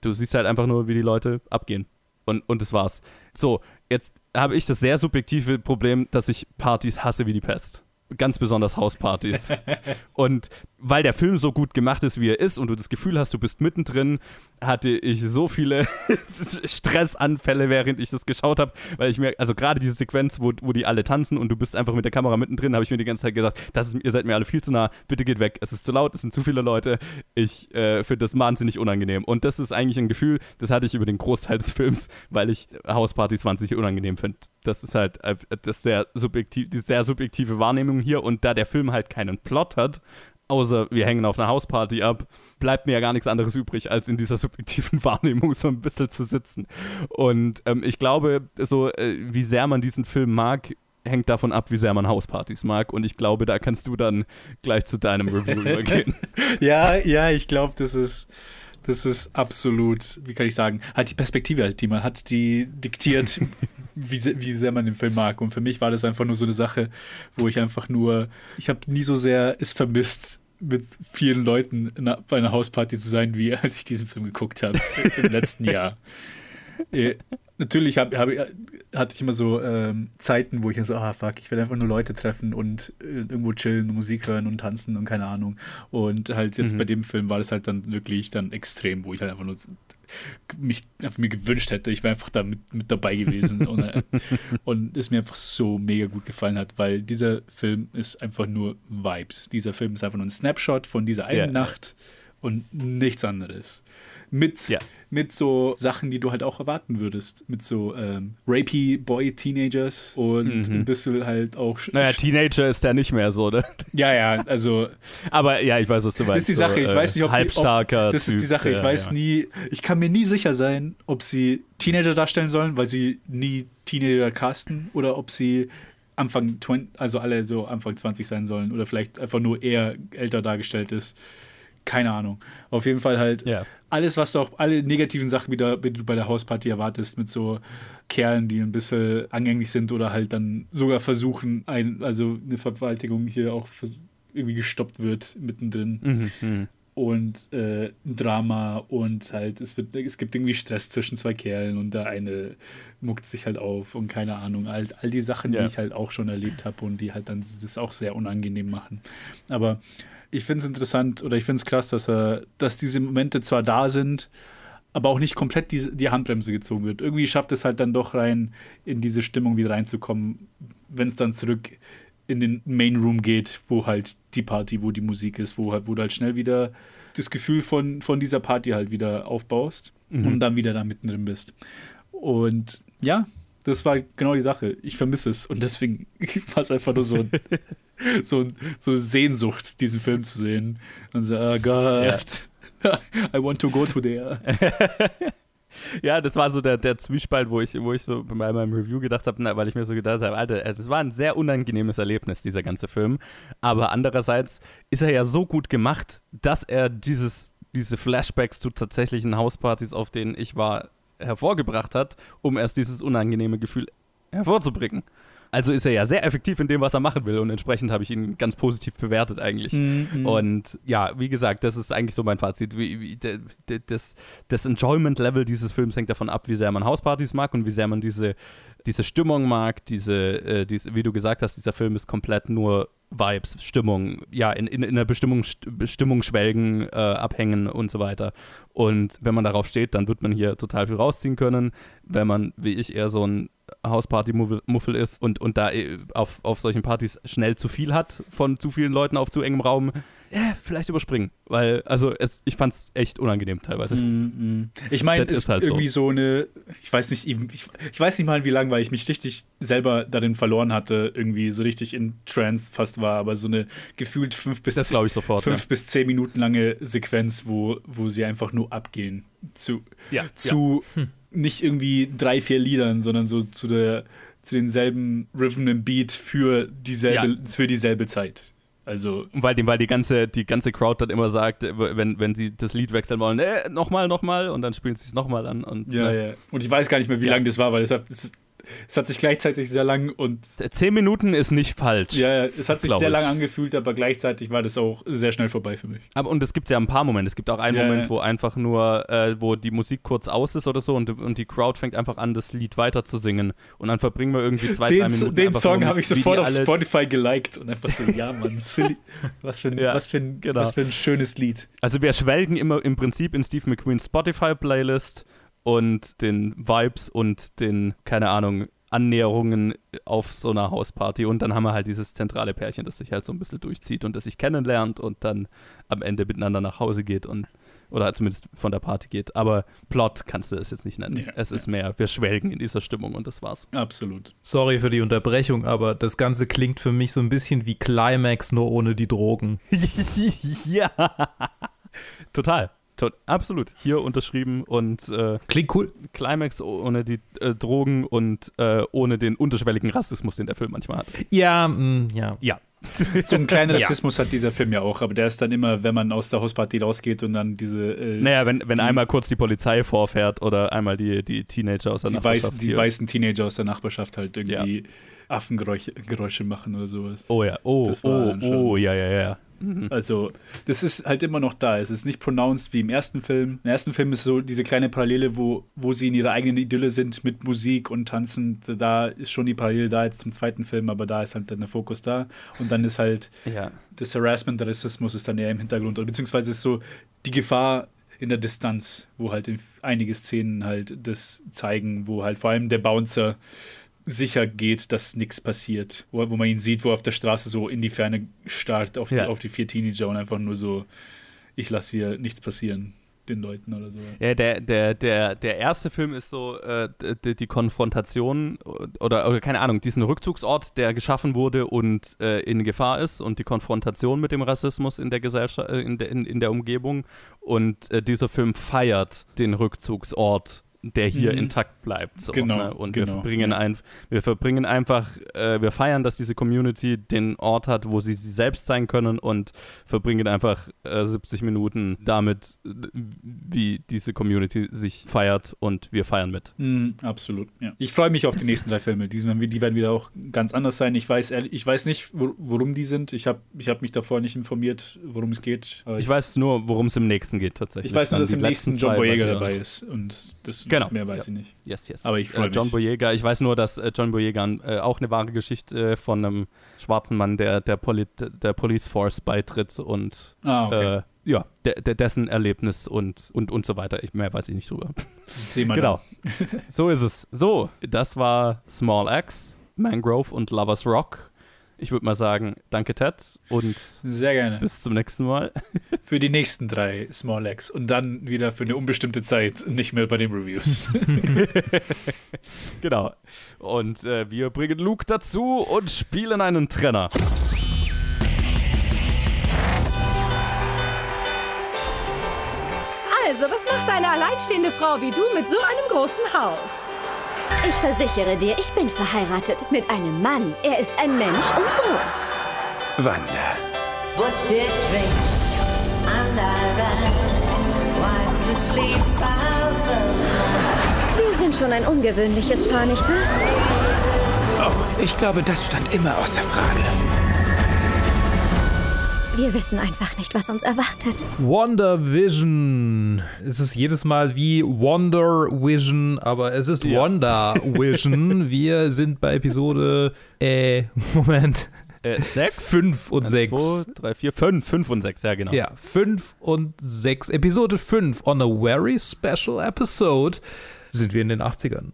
S5: Du siehst halt einfach nur, wie die Leute abgehen. Und, und das war's. So, jetzt habe ich das sehr subjektive Problem, dass ich Partys hasse wie die Pest. Ganz besonders Hauspartys. und weil der Film so gut gemacht ist, wie er ist, und du das Gefühl hast, du bist mittendrin, hatte ich so viele Stressanfälle, während ich das geschaut habe, weil ich mir, also gerade diese Sequenz, wo, wo die alle tanzen und du bist einfach mit der Kamera mittendrin, habe ich mir die ganze Zeit gesagt, das ist, ihr seid mir alle viel zu nah, bitte geht weg, es ist zu laut, es sind zu viele Leute, ich äh, finde das wahnsinnig unangenehm. Und das ist eigentlich ein Gefühl, das hatte ich über den Großteil des Films, weil ich Hauspartys wahnsinnig unangenehm finde. Das ist halt äh, das sehr subjektiv, die sehr subjektive Wahrnehmung hier und da der Film halt keinen Plot hat, außer wir hängen auf einer Hausparty ab, bleibt mir ja gar nichts anderes übrig, als in dieser subjektiven Wahrnehmung so ein bisschen zu sitzen. Und ähm, ich glaube, so äh, wie sehr man diesen Film mag, hängt davon ab, wie sehr man Hauspartys mag. Und ich glaube, da kannst du dann gleich zu deinem Review übergehen.
S6: ja, ja, ich glaube, das ist. Das ist absolut, wie kann ich sagen, halt die Perspektive, halt, die man hat, die diktiert, wie, wie sehr man den Film mag. Und für mich war das einfach nur so eine Sache, wo ich einfach nur, ich habe nie so sehr es vermisst, mit vielen Leuten in einer, bei einer Hausparty zu sein, wie als ich diesen Film geguckt habe im letzten Jahr. Natürlich hab, hab, hatte ich immer so ähm, Zeiten, wo ich so, ah fuck, ich will einfach nur Leute treffen und äh, irgendwo chillen, und Musik hören und tanzen und keine Ahnung. Und halt jetzt bei dem Film war das halt dann wirklich dann extrem, wo ich halt einfach nur mich einfach mir gewünscht hätte, ich wäre einfach da mit, mit dabei gewesen und, äh, und es mir einfach so mega gut gefallen hat, weil dieser Film ist einfach nur Vibes. Dieser Film ist einfach nur ein Snapshot von dieser einen
S5: Ja.
S6: Nacht und nichts anderes. Mit,
S5: Ja.
S6: Mit so Sachen, die du halt auch erwarten würdest. Mit so ähm, rapey Boy-Teenagers und ein bisschen halt auch.
S5: Mhm. Naja, Teenager ist der nicht mehr so, ne?
S6: ja, ja, also
S5: Aber ja, ich weiß, was du meinst.
S6: das ist die Sache. Ich weiß nicht, ob die-
S5: halbstarker
S6: ob, Das
S5: typ,
S6: ist die Sache. Ich
S5: ja,
S6: weiß
S5: ja.
S6: nie. Ich kann mir nie sicher sein, ob sie Teenager darstellen sollen, weil sie nie Teenager casten oder ob sie Anfang 20, also alle so Anfang 20 sein sollen oder vielleicht einfach nur eher älter dargestellt ist. Keine Ahnung. Auf jeden Fall halt
S5: Ja.
S6: alles, was du auch, alle negativen Sachen, die, du bei der Hausparty erwartest, mit so Kerlen, die ein bisschen angänglich sind oder halt dann sogar versuchen, ein, also eine Vergewaltigung hier auch irgendwie gestoppt wird mittendrin
S5: Mhm, mhm.
S6: und äh, ein Drama und halt es wird es gibt irgendwie Stress zwischen zwei Kerlen und der eine muckt sich halt auf und keine Ahnung all, all die Sachen
S5: Ja.
S6: die ich halt auch schon erlebt habe und die halt dann das auch sehr unangenehm machen aber ich finde es interessant oder ich finde es krass dass er dass diese Momente zwar da sind aber auch nicht komplett die, die Handbremse gezogen wird. Irgendwie schafft es halt dann doch rein, in diese Stimmung wieder reinzukommen, wenn es dann zurück in den Main Room geht, wo halt die Party, wo die Musik ist, wo, halt, wo du halt schnell wieder das Gefühl von, von dieser Party halt wieder aufbaust und dann wieder da mittendrin bist. Und ja, das war genau die Sache. Ich vermisse es und deswegen war es einfach nur so, ein, so, ein, so eine Sehnsucht, diesen Film zu sehen. Und so, oh Gott, I want to go to there.
S5: Ja, das war so der, der Zwiespalt, wo ich, wo ich so bei meinem Review gedacht habe, weil ich mir so gedacht habe, Alter, es war ein sehr unangenehmes Erlebnis, dieser ganze Film. Aber andererseits ist er ja so gut gemacht, dass er dieses, diese Flashbacks zu tatsächlichen Hauspartys, auf denen ich war, hervorgebracht hat, um erst dieses unangenehme Gefühl hervorzubringen. Also ist er ja sehr effektiv in dem, was er machen will und entsprechend habe ich ihn ganz positiv bewertet eigentlich. Und ja, wie gesagt, das ist eigentlich so mein Fazit. Wie, wie, de, de, das das Enjoyment-Level dieses Films hängt davon ab, wie sehr man Hauspartys mag und wie sehr man diese, diese Stimmung mag. Diese, äh, diese, wie du gesagt hast, dieser Film ist komplett nur Vibes, Stimmung, ja, in, in, in einer Bestimmung, Bestimmung schwelgen, äh, abhängen und so weiter. Und wenn man darauf steht, dann wird man hier total viel rausziehen können. Wenn man, wie ich, eher so ein Hausparty-Muffel ist und, und da eh auf, auf solchen Partys schnell zu viel hat von zu vielen Leuten auf zu engem Raum, ja, vielleicht überspringen. Weil, also es, ich fand es echt unangenehm teilweise.
S6: Ich meine,
S5: Das
S6: es
S5: ist halt so.
S6: irgendwie so. eine, ich weiß nicht, ich, ich weiß nicht mal wie lange, weil ich mich richtig selber darin verloren hatte, irgendwie so richtig in Trance fast war, aber so eine gefühlt fünf bis
S5: Das ich sofort.
S6: fünf bis zehn Minuten lange Sequenz, wo, wo sie einfach nur abgehen. Zu,
S5: Ja,
S6: zu nicht irgendwie drei, vier Liedern, sondern so zu der zu denselben Rhythm and Beat für dieselbe,
S5: Ja.
S6: für dieselbe Zeit. Also
S5: weil die, weil die ganze, die ganze Crowd dann immer sagt, äh, wenn, wenn sie das Lied wechseln wollen, äh, nochmal, nochmal, und dann spielen sie es nochmal an. Und,
S6: Ja,
S5: ne?
S6: ja. Und ich weiß gar nicht mehr, wie
S5: Ja.
S6: lang das war, weil deshalb ist es hat sich gleichzeitig sehr lang und
S5: Zehn Minuten ist nicht falsch.
S6: ja, es hat sich sehr
S5: ich.
S6: lang angefühlt, aber gleichzeitig war das auch sehr schnell vorbei für mich.
S5: Aber, und es gibt ja ein paar Momente. Es gibt auch einen
S6: Ja,
S5: Moment,
S6: ja.
S5: wo einfach nur, äh, wo die Musik kurz aus ist oder so und, und die Crowd fängt einfach an, das Lied weiter zu singen. Und dann verbringen wir irgendwie zwei, drei
S6: Den,
S5: Minuten.
S6: den Song habe ich sofort auf Spotify geliked und einfach so, ja, Mann, silly. Was für ein,
S5: Ja,
S6: was für ein,
S5: genau.
S6: was für ein schönes Lied.
S5: Also wir schwelgen immer im Prinzip in Steve McQueens Spotify-Playlist und den Vibes und den, keine Ahnung, Annäherungen auf so einer Hausparty. Und dann haben wir halt dieses zentrale Pärchen, das sich halt so ein bisschen durchzieht und das sich kennenlernt und dann am Ende miteinander nach Hause geht und oder zumindest von der Party geht. Aber Plot kannst du es jetzt nicht nennen.
S6: Ja,
S5: es ist mehr, wir schwelgen in dieser Stimmung und das war's.
S6: Absolut.
S7: Sorry für die Unterbrechung, aber das Ganze klingt für mich so ein bisschen wie Climax, nur ohne die Drogen.
S5: ja. Total. Absolut. Hier unterschrieben und äh,
S7: Klingt cool.
S5: Climax ohne die äh, Drogen und äh, ohne den unterschwelligen Rassismus, den der Film manchmal hat.
S7: Ja, mm, ja.
S5: Ja.
S6: So einen kleinen
S7: Ja.
S6: Rassismus hat dieser Film ja auch, aber der ist dann immer, wenn man aus der Hausparty rausgeht und dann diese äh,
S5: Naja, wenn, wenn
S6: Die-
S5: einmal kurz die Polizei vorfährt oder einmal die, die Teenager aus der
S6: die,
S5: Nachbarschaft
S6: weißen, die weißen Teenager aus der Nachbarschaft halt irgendwie Affengeräusche Geräusche machen oder sowas.
S5: Oh ja, oh, oh, oh, ja, ja, ja.
S6: Also, das ist halt immer noch da. Es ist nicht pronounced wie im ersten Film. Im ersten Film ist so diese kleine Parallele, wo, wo sie in ihrer eigenen Idylle sind mit Musik und Tanzen. Da ist schon die Parallele da jetzt zum zweiten Film, aber da ist halt dann der Fokus da. Und dann ist halt
S5: Ja,
S6: das Harassment, der Rassismus ist dann eher im Hintergrund. Oder beziehungsweise ist so die Gefahr in der Distanz, wo halt in einige Szenen halt das zeigen, wo halt vor allem der Bouncer sicher geht, dass nichts passiert. Wo, wo man ihn sieht, wo er auf der Straße so in die Ferne starrt auf,
S5: Ja.
S6: die, auf die vier Teenager und einfach nur so, ich lasse hier nichts passieren, den Leuten oder so.
S5: ja der, der, der, der erste Film ist so äh, die, die Konfrontation oder, oder keine Ahnung, diesen Rückzugsort, der geschaffen wurde und äh, in Gefahr ist und die Konfrontation mit dem Rassismus in der Gesellschaft, äh, in, der, in, in der Umgebung. Und äh, dieser Film feiert den Rückzugsort der hier
S6: Mhm.
S5: intakt bleibt. So,
S6: Genau,
S5: ne? Und
S6: genau,
S5: wir verbringen,
S6: ja.
S5: ein, wir verbringen einfach, äh, wir feiern, dass diese Community den Ort hat, wo sie sie selbst sein können und verbringen einfach äh, 70 Minuten damit, wie diese Community sich feiert und wir feiern mit.
S6: Mhm, absolut, ja. Ich freue mich auf die nächsten drei Filme. Die, sind, die werden wieder auch ganz anders sein. Ich weiß, ehrlich- ich weiß nicht, wor- worum die sind. Ich habe ich hab mich davor nicht informiert, worum es geht. Aber
S5: Ich weiß nur, worum es im nächsten geht tatsächlich.
S6: ich weiß nur, dass im nächsten John Boyega
S5: ich
S6: dabei ist. Und das
S5: Genau,
S6: mehr weiß
S5: ja.
S6: ich nicht.
S5: Yes, yes.
S6: Aber ich freu
S5: äh, John
S6: mich.
S5: Boyega, ich weiß nur, dass äh, John Boyega äh, auch eine wahre Geschichte von einem schwarzen Mann, der der, Poli der Police Force beitritt und
S6: Ah, okay.
S5: äh, ja, der, der, dessen Erlebnis und, und, und so weiter. Ich, mehr weiß ich nicht drüber.
S6: Sehen wir
S5: genau. so ist es. So, das war Small Axe, Mangrove und Lovers Rock. Ich würde mal sagen, danke Ted und.
S6: Sehr gerne.
S5: bis zum nächsten Mal.
S6: Für die nächsten drei Small X. Und dann wieder für eine unbestimmte Zeit, nicht mehr bei den Reviews.
S5: genau. Und äh, wir bringen Luke dazu und spielen einen Trenner.
S8: Also, was macht eine alleinstehende Frau wie du mit so einem großen Haus?
S9: Ich versichere dir, ich bin verheiratet mit einem Mann. Er ist ein Mensch und groß.
S3: Wanda.
S10: What's it ring? And I ran. Wipe the sleep out the
S9: Wir sind schon ein ungewöhnliches Paar, nicht wahr?
S3: Oh, ich glaube, das stand immer außer Frage.
S9: Wir wissen einfach nicht, was uns erwartet.
S7: Wonder Vision. Es ist jedes Mal wie Wonder Vision, aber es ist
S5: Ja.
S7: Wonder Vision. Wir sind bei Episode, äh, Moment,
S5: Äh, sechs?
S7: 5 und
S5: Eins,
S7: 6.
S5: Zwei, drei, vier, fünf. Fünf und sechs, ja, genau.
S7: Ja, 5 und 6. Episode 5 on a very special episode sind wir in den 80ern.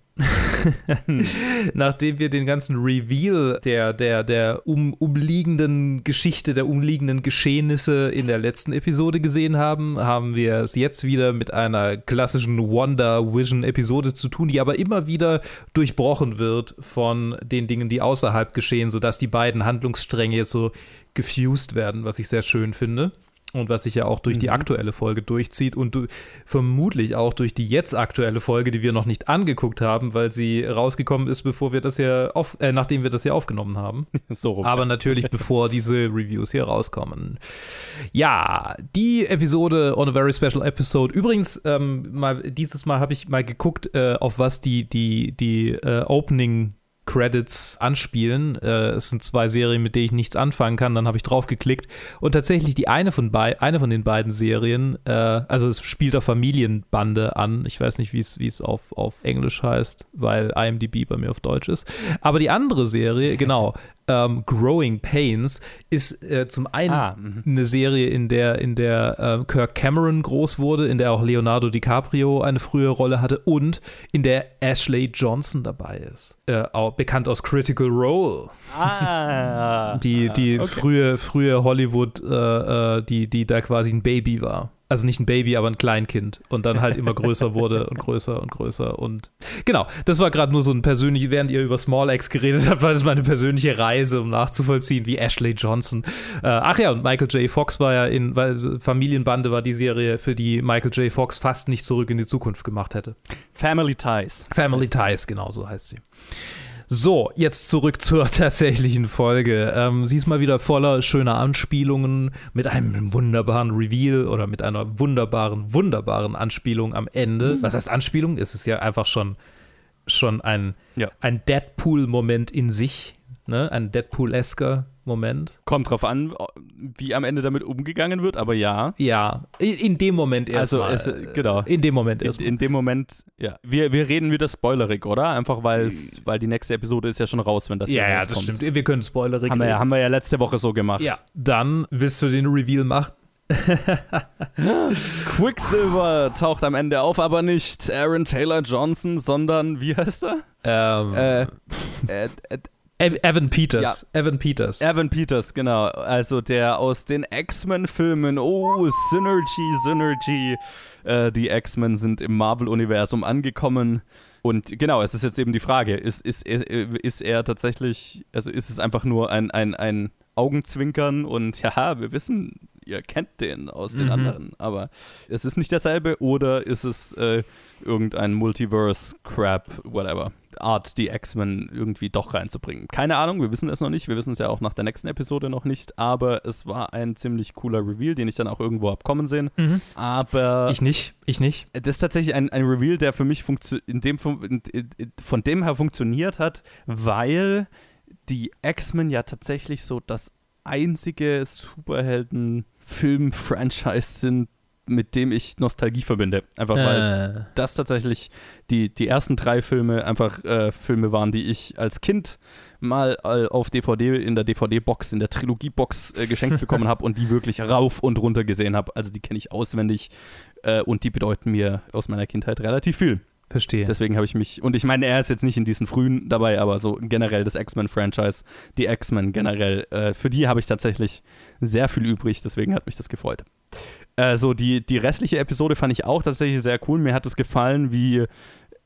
S7: Nachdem wir den ganzen Reveal der, der, der um, umliegenden Geschichte, der umliegenden Geschehnisse in der letzten Episode gesehen haben, haben wir es jetzt wieder mit einer klassischen Wonder Vision Episode zu tun, die aber immer wieder durchbrochen wird von den Dingen, die außerhalb geschehen, sodass die beiden Handlungsstränge jetzt so gefused werden, was ich sehr schön finde. Und was sich ja auch durch die
S5: Mhm.
S7: aktuelle Folge durchzieht und du, vermutlich auch durch die jetzt aktuelle Folge, die wir noch nicht angeguckt haben, weil sie rausgekommen ist, bevor wir das ja auf, äh, nachdem wir das hier aufgenommen haben.
S5: So rum.
S7: Aber natürlich bevor diese Reviews hier rauskommen. Ja, die Episode on a very special episode. Übrigens, ähm, mal, dieses Mal habe ich mal geguckt, äh, auf was die, die, die äh, Opening Credits anspielen. Äh, es sind zwei Serien, mit denen ich nichts anfangen kann. Dann habe ich drauf geklickt und tatsächlich die eine von, bei, eine von den beiden Serien, äh, also es spielt auf Familienbande an. Ich weiß nicht, wie es wie es auf, auf Englisch heißt, weil IMDb bei mir auf Deutsch ist. Aber die andere Serie, genau, ähm, Growing Pains, ist äh, zum einen
S5: Ah, mhm.
S7: eine Serie, in der, in der äh, Kirk Cameron groß wurde, in der auch Leonardo DiCaprio eine frühe Rolle hatte und in der Ashley Johnson dabei ist. Äh, auch bekannt aus Critical Role.
S5: Ah.
S7: Die, die
S5: okay.
S7: frühe, frühe Hollywood, äh, äh, die, die da quasi ein Baby war. Also nicht ein Baby, aber ein Kleinkind. Und dann halt immer größer wurde und größer und größer. Und genau, das war gerade nur so ein persönlich, während ihr über Small X geredet habt, war das meine persönliche Reise, um nachzuvollziehen, wie Ashley Johnson. Äh, ach ja, und Michael J. Fox war ja in, weil Familienbande war die Serie, für die Michael J. Fox fast nicht zurück in die Zukunft gemacht hätte.
S5: Family Ties.
S7: Family Ties, genau so heißt sie. So, jetzt zurück zur tatsächlichen Folge. Ähm, sie ist mal wieder voller schöner Anspielungen mit einem wunderbaren Reveal oder mit einer wunderbaren, wunderbaren Anspielung am Ende. Was heißt Anspielung? Es ist ja einfach schon, schon ein,
S5: Ja.
S7: ein Deadpool-Moment in sich, ne? Ein Deadpool-esker Moment.
S5: Kommt drauf an, wie am Ende damit umgegangen wird, aber ja.
S7: Ja, in, in dem Moment
S5: Also,
S7: erstmal.
S5: es, genau.
S7: In dem Moment
S5: In,
S7: erstmal.
S5: in dem Moment, ja. Wir, wir reden wieder spoilerig, oder? Einfach weil's, weil die nächste Episode ist ja schon raus, wenn das hier
S7: ja, ja,
S5: rauskommt.
S7: das stimmt. Wir können spoilerig
S5: Haben wir, ja, haben wir ja letzte Woche so gemacht.
S7: Ja, dann willst du den Reveal machen?
S5: Quicksilver taucht am Ende auf, aber nicht Aaron Taylor Johnson, sondern, wie heißt er?
S7: Ähm,
S5: Äh, äh, äh,
S7: Evan Peters. Evan Peters.
S5: Evan Peters, genau. Also der aus den X-Men-Filmen. Oh, Synergy, Synergy. Äh, die X-Men sind im Marvel-Universum angekommen. Und genau, es ist jetzt eben die Frage, ist, ist, ist, ist er tatsächlich, also ist es einfach nur ein, ein, ein Augenzwinkern und ja, wir wissen, ihr kennt den aus den
S7: Mhm.
S5: anderen, aber es ist nicht derselbe oder ist es äh, irgendein Multiverse-Crap, whatever. Art, die X-Men irgendwie doch reinzubringen. Keine Ahnung, wir wissen es noch nicht. Wir wissen es ja auch nach der nächsten Episode noch nicht. Aber es war ein ziemlich cooler Reveal, den ich dann auch irgendwo hab kommen sehen.
S7: Mhm.
S5: Aber
S7: Ich nicht, ich nicht.
S5: das ist tatsächlich ein, ein Reveal, der für mich in dem, in, in, von dem her funktioniert hat, weil die X-Men ja tatsächlich so das einzige Superhelden-Film-Franchise sind, mit dem ich Nostalgie verbinde. Einfach weil
S7: Äh,
S5: das tatsächlich die, die ersten drei Filme einfach äh, Filme waren, die ich als Kind mal äh, auf DVD, in der DVD-Box, in der Trilogie-Box äh, geschenkt bekommen habe und die wirklich rauf und runter gesehen habe. Also die kenne ich auswendig äh, und die bedeuten mir aus meiner Kindheit relativ viel.
S7: verstehe.
S5: Deswegen habe ich mich, und ich meine, er ist jetzt nicht in diesen frühen dabei, aber so generell das X-Men-Franchise, die X-Men generell, äh, für die habe ich tatsächlich sehr viel übrig, deswegen hat mich das gefreut. Äh, so, die, die restliche Episode fand ich auch tatsächlich sehr cool. Mir hat es gefallen, wie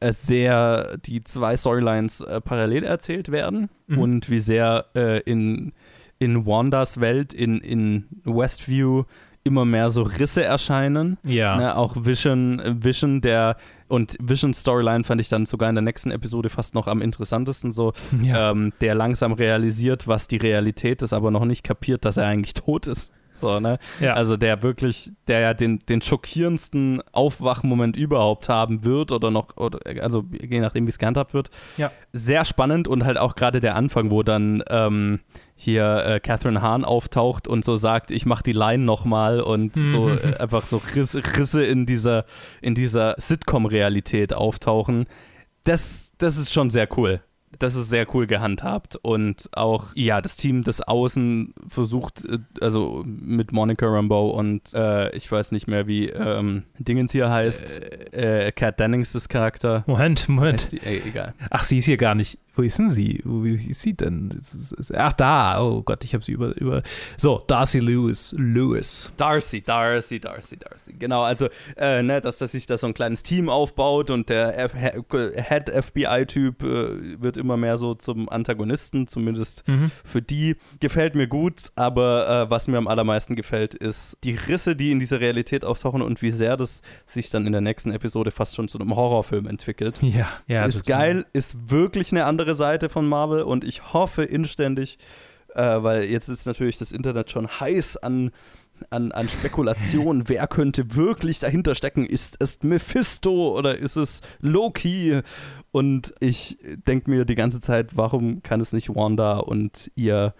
S5: äh, sehr die zwei Storylines äh, parallel erzählt werden
S7: Mhm.
S5: und wie sehr äh, in, in Wandas Welt, in, in Westview, immer mehr so Risse erscheinen.
S7: ja.
S5: Ne, auch Vision, Vision, der und Vision Storyline fand ich dann sogar in der nächsten Episode fast noch am interessantesten, so
S7: ja.
S5: ähm, der langsam realisiert, was die Realität ist, aber noch nicht kapiert, dass er eigentlich tot ist. So, ne?
S7: ja.
S5: Also der wirklich, der ja den, den schockierendsten Aufwachmoment überhaupt haben wird oder noch, oder, also je nachdem, wie es gehandhabt wird.
S7: Ja.
S5: Sehr spannend und halt auch gerade der Anfang, wo dann ähm, hier äh, Catherine Hahn auftaucht und so sagt, ich mach die Line nochmal und so äh, einfach so Risse, Risse in dieser, in dieser Sitcom-Realität auftauchen. Das, das ist schon sehr cool. Das ist sehr cool gehandhabt und auch, ja, das Team des Außen versucht, äh, also mit Monica Rambeau und äh, ich weiß nicht mehr, wie ähm, Dingens hier heißt, äh, Kat Dennings ist Charakter.
S7: Moment, Moment.
S5: Die, äh, egal.
S7: Ach, sie ist hier gar nicht Wo ist denn sie? Wo ist sie denn? Ach, da. Oh Gott, ich habe sie über, über. So, Darcy Lewis. Lewis.
S5: Darcy, Darcy, Darcy, Darcy. Genau, also, äh, ne, dass, dass sich da so ein kleines Team aufbaut und der F Head FBI-Typ äh, wird immer mehr so zum Antagonisten, zumindest
S7: Mhm.
S5: für die. Gefällt mir gut, aber äh, was mir am allermeisten gefällt, ist die Risse, die in dieser Realität auftauchen und wie sehr das sich dann in der nächsten Episode fast schon zu einem Horrorfilm entwickelt.
S7: Ja, ja.
S5: ist
S7: total.
S5: geil, ist wirklich eine andere Seite von Marvel und ich hoffe inständig, äh, weil jetzt ist natürlich das Internet schon heiß an, an, an Spekulationen, wer könnte wirklich dahinter stecken? Ist es Mephisto oder ist es Loki? Und ich denke mir die ganze Zeit, warum kann es nicht Wanda und ihr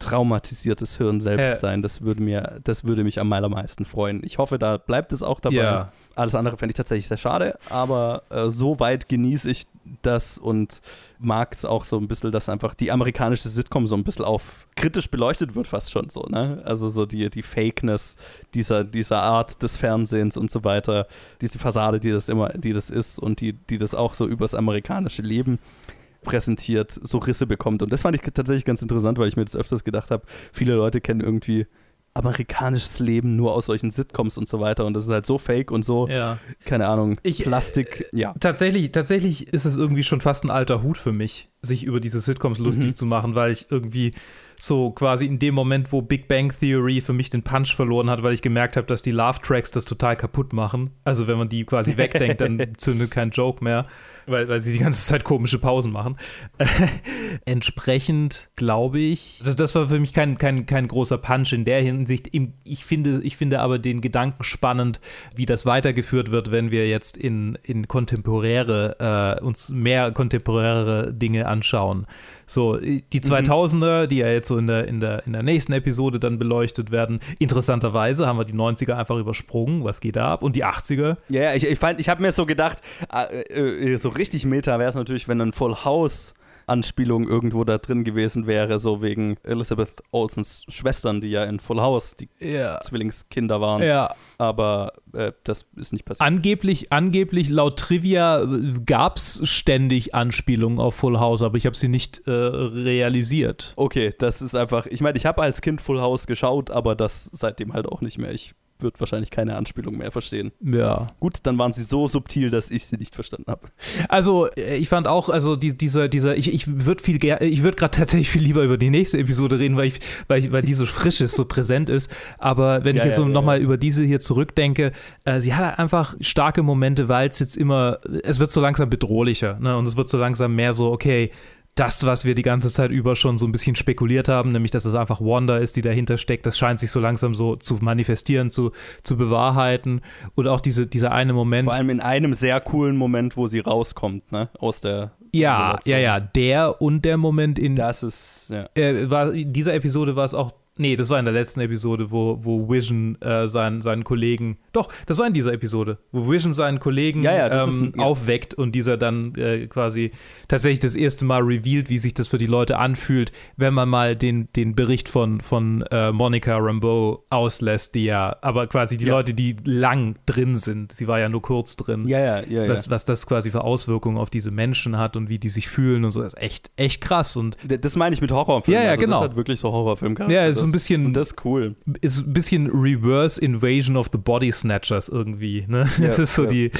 S5: traumatisiertes Hirn selbst
S7: Äh.
S5: sein? Das würde mir, das würde mich am allermeisten freuen. Ich hoffe, da bleibt es auch dabei.
S7: Ja.
S5: Alles andere fände ich tatsächlich sehr schade, aber äh, so weit genieße ich das und mag es auch so ein bisschen, dass einfach die amerikanische Sitcom so ein bisschen auf kritisch beleuchtet wird, fast schon so, ne? Also so die, die Fakeness dieser, dieser Art des Fernsehens und so weiter, diese Fassade, die das immer, die das ist und die, die das auch so übers amerikanische Leben präsentiert, so Risse bekommt. Und das fand ich tatsächlich ganz interessant, weil ich mir das öfters gedacht habe, viele Leute kennen irgendwie amerikanisches Leben nur aus solchen Sitcoms und so weiter und das ist halt so fake und so,
S7: Ja.
S5: keine Ahnung,
S7: Ich, äh,
S5: Plastik, ja.
S7: Tatsächlich, tatsächlich ist es irgendwie schon fast ein alter Hut für mich, sich über diese Sitcoms lustig
S5: Mhm.
S7: zu machen, weil ich irgendwie so quasi in dem Moment, wo Big Bang Theory für mich den Punch verloren hat, weil ich gemerkt habe, dass die Love Tracks das total kaputt machen. Also wenn man die quasi wegdenkt, dann zündet kein Joke mehr, weil, weil sie die ganze Zeit komische Pausen machen. Entsprechend glaube ich, also das war für mich kein, kein, kein großer Punch in der Hinsicht. Ich finde, ich finde aber den Gedanken spannend, wie das weitergeführt wird, wenn wir jetzt in, in kontemporäre, äh, uns mehr kontemporäre Dinge anschauen. So, die 2000er, die ja jetzt so in der, in, der, in der nächsten Episode dann beleuchtet werden. Interessanterweise haben wir die 90er einfach übersprungen. Was geht da ab? Und die 80er.
S5: Ja, ja, ich, ich, fand- ich habe mir so gedacht, äh, äh, so richtig Meta wäre es natürlich, wenn ein Full House Anspielung irgendwo da drin gewesen wäre, so wegen Elizabeth Olsens Schwestern, die ja in Full House die
S7: Ja.
S5: Zwillingskinder waren.
S7: Ja.
S5: Aber äh, das ist nicht passiert.
S7: Angeblich, angeblich laut Trivia gab es ständig Anspielungen auf Full House, aber ich habe sie nicht äh, realisiert.
S5: Okay, das ist einfach, ich meine, ich habe als Kind Full House geschaut, aber das seitdem halt auch nicht mehr. Ich würde wahrscheinlich keine Anspielung mehr verstehen.
S7: Ja.
S5: Gut, dann waren sie so subtil, dass ich sie nicht verstanden habe.
S7: Also, äh, ich fand auch, also die, dieser, dieser, ich, ich würde viel ich würde gerade tatsächlich viel lieber über die nächste Episode reden, weil ich, weil, ich, weil die so frisch ist, so präsent ist. Aber wenn
S5: Ja,
S7: ich jetzt
S5: ja,
S7: so
S5: ja,
S7: nochmal über diese hier zurückdenke, äh, sie hat einfach starke Momente, weil es jetzt immer, es wird so langsam bedrohlicher, ne? Und es wird so langsam mehr so, okay, das, was wir die ganze Zeit über schon so ein bisschen spekuliert haben, nämlich dass es einfach Wanda ist, die dahinter steckt, das scheint sich so langsam so zu manifestieren, zu, zu bewahrheiten. Und auch diese, dieser eine Moment.
S5: Vor allem in einem sehr coolen Moment, wo sie rauskommt, ne? Aus der
S7: Ja,
S5: Simulation.
S7: ja, ja, der und der Moment in
S5: Das ist, ja.
S7: äh, war, in dieser Episode war es auch, nee, das war in der letzten Episode, wo, wo Vision äh, seinen, seinen Kollegen, doch, das war in dieser Episode, wo Vision seinen Kollegen
S5: Ja, ja,
S7: ähm,
S5: ein-
S7: aufweckt und dieser dann äh, quasi tatsächlich das erste Mal revealed, wie sich das für die Leute anfühlt, wenn man mal den, den Bericht von, von äh, Monica Rambeau auslässt, die ja, aber quasi die
S5: Ja.
S7: Leute, die lang drin sind, sie war ja nur kurz drin
S5: Ja, ja, ja,
S7: was, was das quasi für Auswirkungen auf diese Menschen hat und wie die sich fühlen und so, das ist echt, echt krass und
S5: Das meine ich mit Horrorfilm.
S7: Ja, ja,
S5: also
S7: genau.
S5: Das hat wirklich so Horrorfilm gehabt.
S7: Ja, ist so ein bisschen-
S5: das ist cool.
S7: ist ein bisschen Reverse Invasion of the Body Snatchers irgendwie. Ne?
S5: Ja,
S7: das ist so
S5: ja.
S7: die,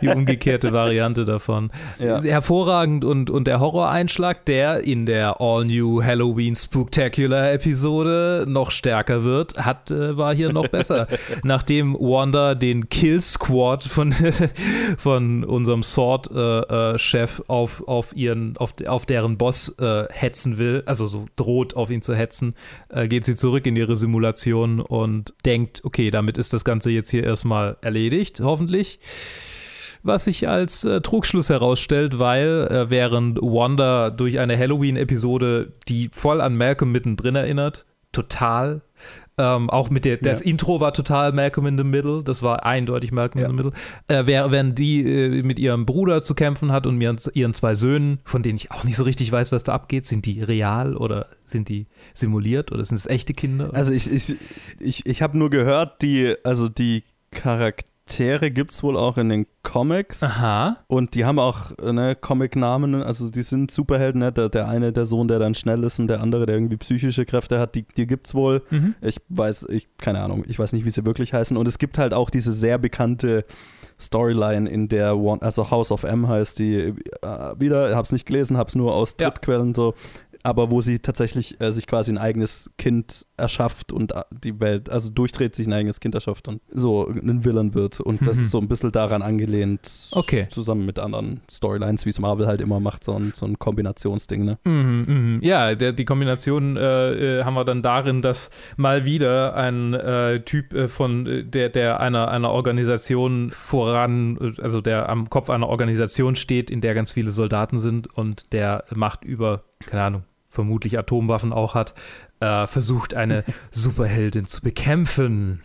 S7: die umgekehrte Variante davon.
S5: Ja.
S7: Hervorragend und, und der Horroreinschlag, der in der All-New Halloween Spooktacular Episode noch stärker wird, hat, äh, war hier noch besser. Nachdem Wanda den Kill Squad von, von unserem Sword-Chef auf, auf, ihren, auf, auf deren Boss äh, hetzen will, also so droht auf ihn zu hetzen, äh, geht sie zurück in ihre Simulation und denkt, okay, damit ist das Ganze jetzt hier erstmal erledigt, hoffentlich. Was sich als äh, Trugschluss herausstellt, weil äh, während Wanda durch eine Halloween-Episode, die voll an Malcolm mittendrin erinnert, total. Ähm, auch mit der, das
S5: Ja.
S7: Intro war total Malcolm in the Middle, das war eindeutig Malcolm in the Middle. Äh, während die äh, mit ihrem Bruder zu kämpfen hat und ihren, ihren zwei Söhnen, von denen ich auch nicht so richtig weiß, was da abgeht, sind die real oder sind die simuliert oder sind es echte Kinder?
S5: Also ich, ich, ich, ich habe nur gehört, die, also die Charaktere gibt es wohl auch in den Comics.
S7: Aha.
S5: Und die haben auch ne, Comic-Namen, also die sind Superhelden, ne? der, der eine der Sohn, der dann schnell ist und der andere, der irgendwie psychische Kräfte hat, die, die gibt's wohl.
S7: Mhm.
S5: Ich weiß, ich, keine Ahnung, ich weiß nicht, wie sie wirklich heißen. Und es gibt halt auch diese sehr bekannte Storyline, in der One, also House of M heißt die, äh, wieder, hab's nicht gelesen, hab's nur aus
S7: Ja.
S5: Drittquellen so, aber wo sie tatsächlich äh, sich quasi ein eigenes Kind erschafft und äh, die Welt, also durchdreht sich ein eigenes Kind erschafft und so ein Villain wird. Und das
S7: Mhm.
S5: ist so ein bisschen daran angelehnt,
S7: Okay.
S5: zusammen mit anderen Storylines, wie es Marvel halt immer macht, so ein, so ein Kombinationsding, ne?
S7: Mhm, mhm. Ja, der, die Kombination äh, äh, haben wir dann darin, dass mal wieder ein äh, Typ äh, von äh, der, der einer, einer Organisation voran, also der am Kopf einer Organisation steht, in der ganz viele Soldaten sind und der Macht über, keine Ahnung, vermutlich Atomwaffen auch hat, äh, versucht eine Superheldin zu bekämpfen.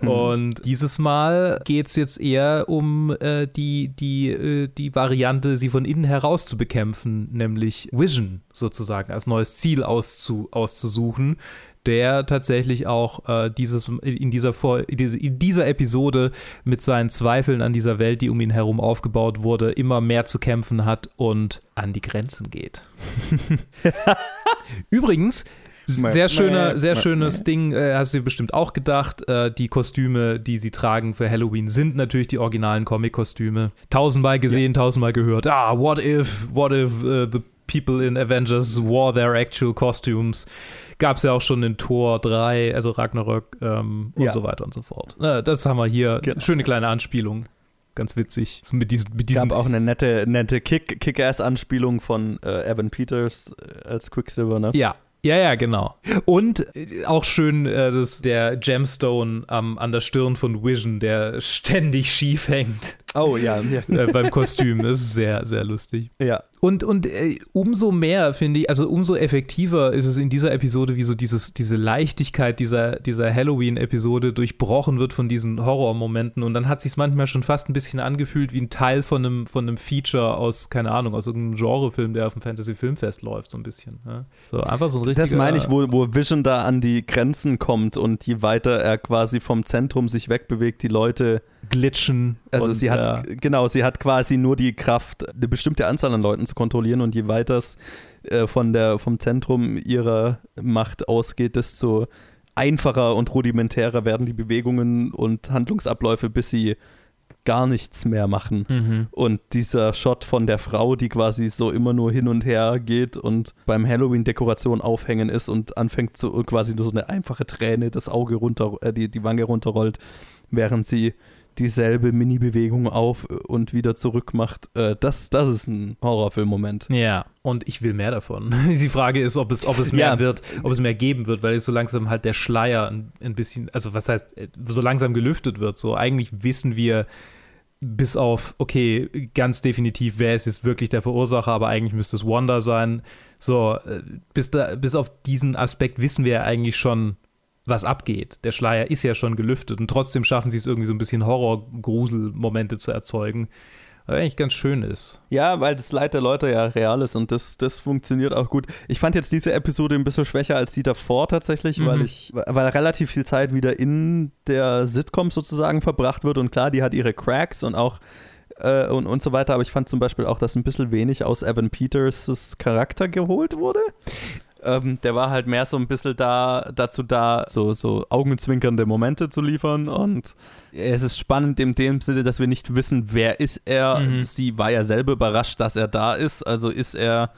S7: Und dieses Mal geht es jetzt eher um äh, die, die, äh, die Variante, sie von innen heraus zu bekämpfen, nämlich Vision sozusagen als neues Ziel auszu, auszusuchen, der tatsächlich auch äh, dieses, in, dieser Vor in diese- in dieser Episode mit seinen Zweifeln an dieser Welt, die um ihn herum aufgebaut wurde, immer mehr zu kämpfen hat und an die Grenzen geht. Übrigens, sehr schöner, sehr schönes Ding, äh, hast du dir bestimmt auch gedacht. Äh, die Kostüme, die sie tragen für Halloween, sind natürlich die originalen Comic-Kostüme. Tausendmal gesehen, tausendmal gehört. Ah, what if, what if uh, the people in Avengers wore their actual costumes? Gab es ja auch schon in Tor 3, also Ragnarök ähm, und
S5: Ja.
S7: so weiter und so fort. Das haben wir hier.
S5: Genau.
S7: Schöne kleine Anspielung. Ganz witzig. Mit diesen, mit
S5: Es
S7: diesen
S5: gab auch eine nette, nette Kick- Kick-Ass-Anspielung von äh, Evan Peters äh, als Quicksilver, ne?
S7: Ja. Ja, ja, genau. Und äh, auch schön, äh, dass der Gemstone am an der Stirn von Vision, der ständig schief hängt
S5: Oh ja, ja.
S7: äh, beim Kostüm. Das ist sehr, sehr lustig.
S5: ja.
S7: Und, und äh, umso mehr, finde ich, also umso effektiver ist es in dieser Episode, wie so dieses, diese Leichtigkeit dieser, dieser Halloween-Episode durchbrochen wird von diesen Horrormomenten. Und dann hat sich manchmal schon fast ein bisschen angefühlt wie ein Teil von einem, von einem Feature aus, keine Ahnung, aus irgendeinem Genrefilm, der auf dem Fantasy-Filmfest läuft, so ein bisschen. Ja? So einfach so ein richtiger...
S5: Das meine ich, wo, wo Vision da an die Grenzen kommt und je weiter er quasi vom Zentrum sich wegbewegt, die Leute.
S7: Glitschen.
S5: Also
S7: und,
S5: sie hat,
S7: äh,
S5: genau, sie hat quasi nur die Kraft, eine bestimmte Anzahl an Leuten zu kontrollieren und je weiter es äh, von der, vom Zentrum ihrer Macht ausgeht, desto einfacher und rudimentärer werden die Bewegungen und Handlungsabläufe, bis sie gar nichts mehr machen.
S7: Mhm.
S5: Und dieser Shot von der Frau, die quasi so immer nur hin und her geht und beim Halloween-Dekoration aufhängen ist und anfängt so quasi nur so eine einfache Träne das Auge runter, äh, die, die Wange runterrollt, während sie dieselbe Mini-Bewegung auf und wieder zurück macht. Äh, das, das ist ein Horrorfilm-Moment.
S7: Ja, und ich will mehr davon. Die Frage ist, ob es, ob es mehr
S5: Ja.
S7: wird, ob es mehr geben wird, weil jetzt so langsam halt der Schleier ein, ein bisschen, also was heißt, äh, so langsam gelüftet wird. So eigentlich wissen wir bis auf, okay, ganz definitiv, wer ist jetzt wirklich der Verursacher, aber eigentlich müsste es Wanda sein. So, äh, bis, da, bis auf diesen Aspekt wissen wir ja eigentlich schon, was abgeht. Der Schleier ist ja schon gelüftet und trotzdem schaffen sie es irgendwie so ein bisschen Horror-Grusel-Momente zu erzeugen, was eigentlich ganz schön ist.
S5: Ja, weil das Leid der Leute ja real ist und das, das funktioniert auch gut. Ich fand jetzt diese Episode ein bisschen schwächer als die davor tatsächlich, weil
S7: Mhm.
S5: ich, weil relativ viel Zeit wieder in der Sitcom sozusagen verbracht wird und klar, die hat ihre Cracks und auch äh, und, und so weiter, aber ich fand zum Beispiel auch, dass ein bisschen wenig aus Evan Peters Charakter geholt wurde. Ähm, der war halt mehr so ein bisschen da, dazu da, so, so augenzwinkernde Momente zu liefern. Und es ist spannend in dem Sinne, dass wir nicht wissen, wer ist er.
S7: Mhm.
S5: Sie war ja selber überrascht, dass er da ist. Also ist er,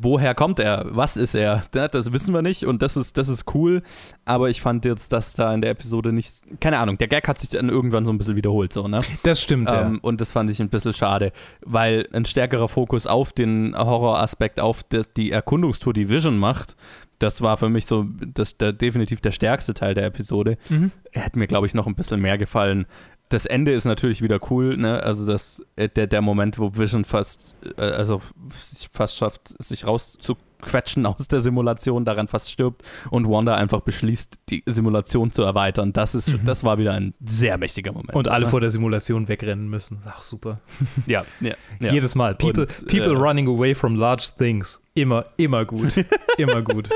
S5: woher kommt er? Was ist er? Ja, Das wissen wir nicht und das ist, das ist cool. Aber ich fand jetzt, dass da in der Episode nicht, keine Ahnung, der Gag hat sich dann irgendwann so ein bisschen wiederholt, so, ne?
S7: Das stimmt,
S5: Ähm, und das fand ich ein bisschen schade, weil ein stärkerer Fokus auf den Horroraspekt, auf das, die Erkundungstour, die Vision macht, das war für mich so das, der, definitiv der stärkste Teil der Episode.
S7: Mhm.
S5: Hätte mir, glaube ich, noch ein bisschen mehr gefallen. Das Ende ist natürlich wieder cool, ne? Also das, äh, der, der Moment, wo Vision fast, äh, also sich fast schafft, sich rauszuquetschen aus der Simulation, daran fast stirbt und Wanda einfach beschließt, die Simulation zu erweitern. Das ist,
S7: Mhm.
S5: das war wieder ein sehr mächtiger Moment.
S7: Und alle
S5: ne?
S7: vor der Simulation wegrennen müssen. Ach, super.
S5: Ja, ja, ja.
S7: Jedes Mal. People,
S5: Und,
S7: people
S5: äh,
S7: running away from large things. Immer, immer gut. immer gut.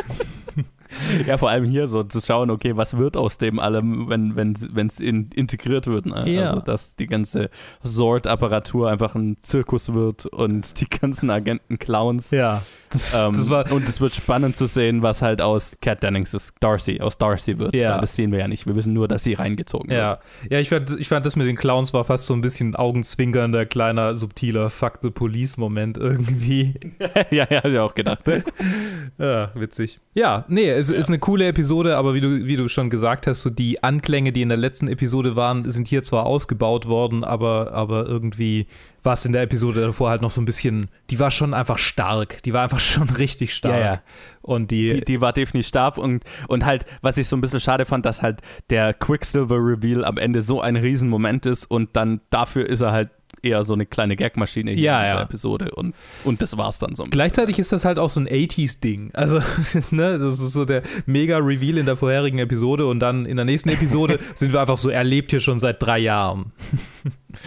S5: Ja, vor allem hier so zu schauen, okay, was wird aus dem allem, wenn es wenn, in, integriert wird. Ne?
S7: Ja.
S5: Also, dass die ganze Sword-Apparatur einfach ein Zirkus wird und die ganzen Agenten Clowns.
S7: Ja, das,
S5: Ähm,
S7: das war
S5: und es wird spannend zu sehen, was halt aus Cat Dennings, das Darcy, aus Darcy wird.
S7: Ja.
S5: Das sehen wir ja nicht. Wir wissen nur, dass sie reingezogen
S7: Ja, ja ich, fand, ich fand das mit den Clowns war fast so ein bisschen augenzwinkernder, kleiner, subtiler Fuck the Police-Moment irgendwie.
S5: wird. ja, ja, hab ich auch gedacht.
S7: Ja, witzig. Ja, nee, es ist eine coole Episode, aber wie du, wie du schon gesagt hast, so die Anklänge, die in der letzten Episode waren, sind hier zwar ausgebaut worden, aber, aber irgendwie war es in der Episode davor halt noch so ein bisschen, die war schon einfach stark. Die war einfach schon richtig stark.
S5: Ja, ja.
S7: Und die,
S5: die, die war definitiv stark und, und halt, was ich so ein bisschen schade fand, dass halt der Quicksilver-Reveal am Ende so ein Riesenmoment ist und dann dafür ist er halt eher so eine kleine Gagmaschine hier
S7: Ja,
S5: in dieser
S7: ja.
S5: Episode und, und das war's dann so.
S7: Gleichzeitig ist das halt auch so ein 80s-Ding. Also, ne, das ist so der Mega-Reveal in der vorherigen Episode und dann in der nächsten Episode sind wir einfach so, er lebt hier schon seit drei Jahren.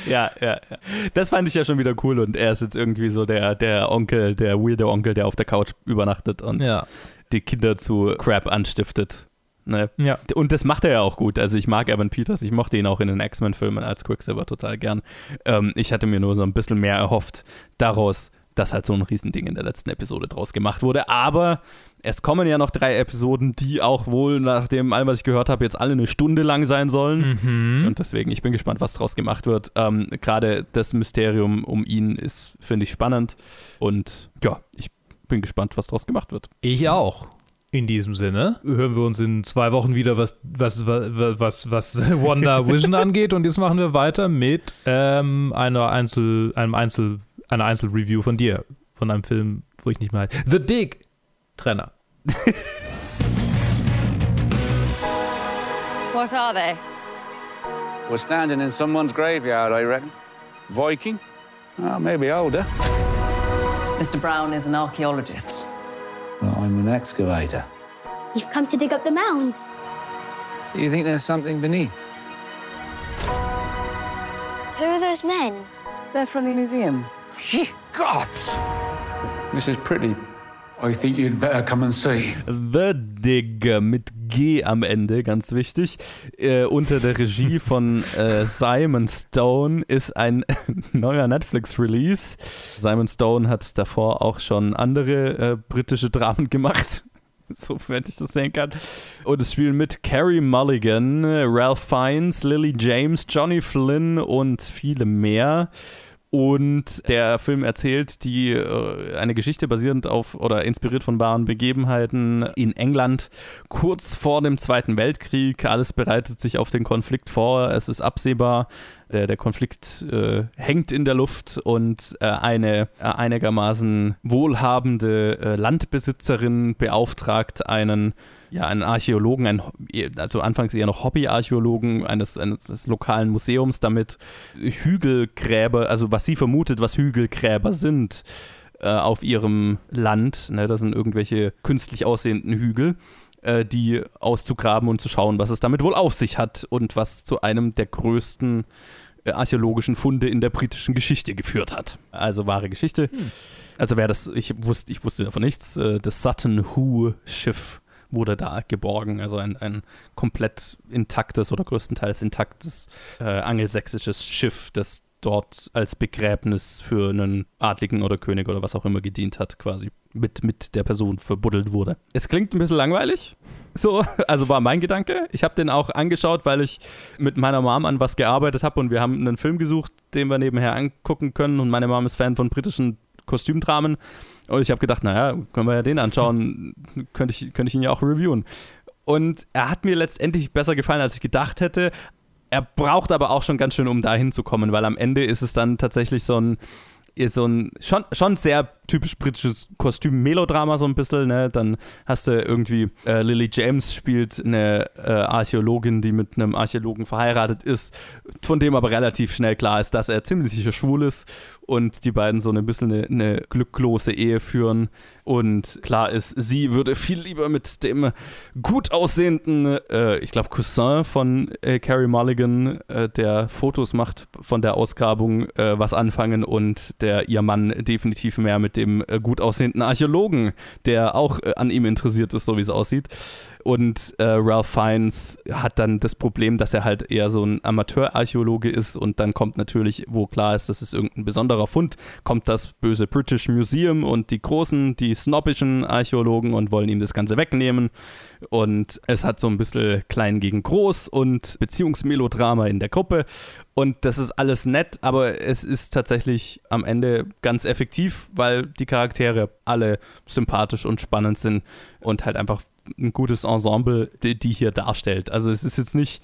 S5: Ja, ja, ja. Das fand ich ja schon wieder cool und er ist jetzt irgendwie so der, der Onkel, der weirde Onkel, der auf der Couch übernachtet und
S7: Ja.
S5: die Kinder zu Crap anstiftet. Ne?
S7: Ja.
S5: Und das macht er ja auch gut. Also ich mag Evan Peters, ich mochte ihn auch in den X-Men-Filmen als Quicksilver total gern. Ähm, ich hatte mir nur so ein bisschen mehr erhofft daraus, dass halt so ein Riesending in der letzten Episode draus gemacht wurde. Aber es kommen ja noch drei Episoden, die auch wohl nach dem allem, was ich gehört habe, jetzt alle eine Stunde lang sein sollen.
S7: Mhm.
S5: Und deswegen, ich bin gespannt, was draus gemacht wird. Ähm, Gerade das Mysterium um ihn ist, finde ich, spannend. Und ja, ich bin gespannt, was draus gemacht wird.
S7: Ich auch. In diesem Sinne hören wir uns in zwei Wochen wieder, was, was, was, was, was Wonder Vision angeht. Und jetzt machen wir weiter mit ähm, einer Einzel, einem Einzel, einer Einzelreview von dir. Von einem Film, wo ich nicht mal. The Dig Trenner.
S11: What are they?
S12: We're standing in someone's graveyard, I reckon. Viking? Oh, maybe older.
S11: Mr. Brown is an archaeologist.
S12: Well, I'm an excavator.
S9: You've come to dig up the mounds.
S12: So you think there's something beneath?
S9: Who are those men?
S11: They're from the museum.
S12: Ye gods! Mrs. Pretty, I think you'd better come and see.
S5: The Dig mit G am Ende, ganz wichtig. Äh, unter der Regie von äh, Simon Stone ist ein neuer Netflix-Release. Simon Stone hat davor auch schon andere äh, britische Dramen gemacht. Sofern ich das sehen kann. Und es spielen mit Carrie Mulligan, Ralph Fiennes, Lily James, Johnny Flynn und viele mehr. Und der Film erzählt die äh, eine Geschichte basierend auf oder inspiriert von wahren Begebenheiten in England kurz vor dem Zweiten Weltkrieg. Alles bereitet sich auf den Konflikt vor. Es ist absehbar. Der, der Konflikt äh, hängt in der Luft und äh, eine äh, einigermaßen wohlhabende äh, Landbesitzerin beauftragt einen ja, einen Archäologen, einen, also anfangs eher noch Hobbyarchäologen eines, eines, eines lokalen Museums damit Hügelgräber, also was sie vermutet, was Hügelgräber sind äh, auf ihrem Land. Ne, das sind irgendwelche künstlich aussehenden Hügel äh, die auszugraben und zu schauen, was es damit wohl auf sich hat und was zu einem der größten äh, archäologischen Funde in der britischen Geschichte geführt hat. Also wahre Geschichte. Also wer das, ich wusste, ich wusste davon nichts, äh, das Sutton Hoo Schiff wurde da geborgen, also ein, ein komplett intaktes oder größtenteils intaktes äh, angelsächsisches Schiff, das dort als Begräbnis für einen Adligen oder König oder was auch immer gedient hat, quasi mit, mit der Person verbuddelt wurde. Es klingt ein bisschen langweilig, so, also war mein Gedanke. Ich habe den auch angeschaut, weil ich mit meiner Mom an was gearbeitet habe und wir haben einen Film gesucht, den wir nebenher angucken können und meine Mom ist Fan von britischen Kostümdramen und ich habe gedacht, naja, können wir ja den anschauen, könnte ich, könnte ich ihn ja auch reviewen. Und er hat mir letztendlich besser gefallen, als ich gedacht hätte. Er braucht aber auch schon ganz schön, um da hinzukommen, weil am Ende ist es dann tatsächlich so ein, so ein schon, schon sehr typisch britisches Kostüm-Melodrama so ein bisschen, ne? Dann hast du irgendwie äh, Lily James spielt eine äh, Archäologin, die mit einem Archäologen verheiratet ist, von dem aber relativ schnell klar ist, dass er ziemlich sicher schwul ist und die beiden so ein bisschen eine, eine glücklose Ehe führen. Und klar ist, sie würde viel lieber mit dem gut aussehenden, äh, ich glaube, Cousin von äh, Carrie Mulligan, äh, der Fotos macht von der Ausgrabung, äh, was anfangen und der ihr Mann definitiv mehr mit dem äh, gut aussehenden Archäologen, der auch äh, an ihm interessiert ist, so wie es aussieht. Und äh, Ralph Fiennes hat dann das Problem, dass er halt eher so ein Amateurarchäologe ist und dann kommt natürlich, wo klar ist, das ist irgendein besonderer Fund, kommt das böse British Museum und die großen, die snobbischen Archäologen und wollen ihm das Ganze wegnehmen. Und es hat so ein bisschen klein gegen groß und Beziehungsmelodrama in der Gruppe. Und das ist alles nett, aber es ist tatsächlich am Ende ganz effektiv, weil die Charaktere alle sympathisch und spannend sind und halt einfach ein gutes Ensemble, die, die hier darstellt. Also es ist jetzt nicht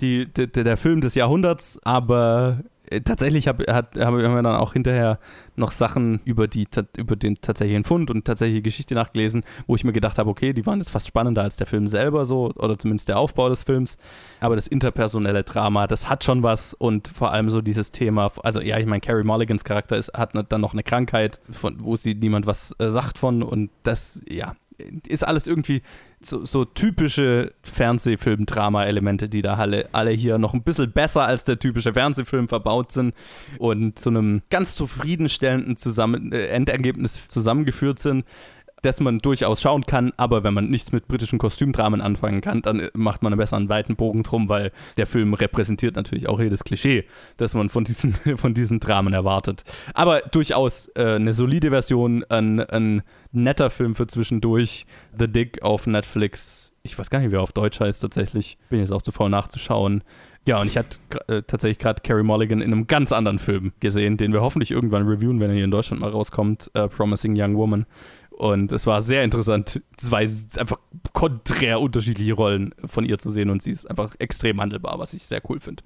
S5: die, die, der Film des Jahrhunderts, aber tatsächlich hab, hat, haben wir dann auch hinterher noch Sachen über, die, über den tatsächlichen Fund und tatsächliche Geschichte nachgelesen, wo ich mir gedacht habe, okay, die waren jetzt fast spannender als der Film selber so, oder zumindest der Aufbau des Films. Aber das interpersonelle Drama, das hat schon was und vor allem so dieses Thema, also ja, ich meine, Carrie Mulligans Charakter ist, hat dann noch eine Krankheit, von, wo sie niemand was äh, sagt von und das, ja, ist alles irgendwie so, so typische Fernsehfilm-Drama-Elemente, die da alle, alle hier noch ein bisschen besser als der typische Fernsehfilm verbaut sind und zu einem ganz zufriedenstellenden Zusammen äh, Endergebnis zusammengeführt sind das man durchaus schauen kann, aber wenn man nichts mit britischen Kostümdramen anfangen kann, dann macht man besser einen weiten Bogen drum, weil der Film repräsentiert natürlich auch jedes Klischee, das man von diesen, von diesen Dramen erwartet. Aber durchaus äh, eine solide Version, ein, ein netter Film für zwischendurch. The Dick auf Netflix. Ich weiß gar nicht, wie er auf Deutsch heißt tatsächlich. Bin jetzt auch zu faul nachzuschauen. Ja, und ich hatte äh, tatsächlich gerade Carrie Mulligan in einem ganz anderen Film gesehen, den wir hoffentlich irgendwann reviewen, wenn er hier in Deutschland mal rauskommt. Uh, Promising Young Woman. Und es war sehr interessant, zwei einfach konträr unterschiedliche Rollen von ihr zu sehen und sie ist einfach extrem handelbar, was ich sehr cool finde.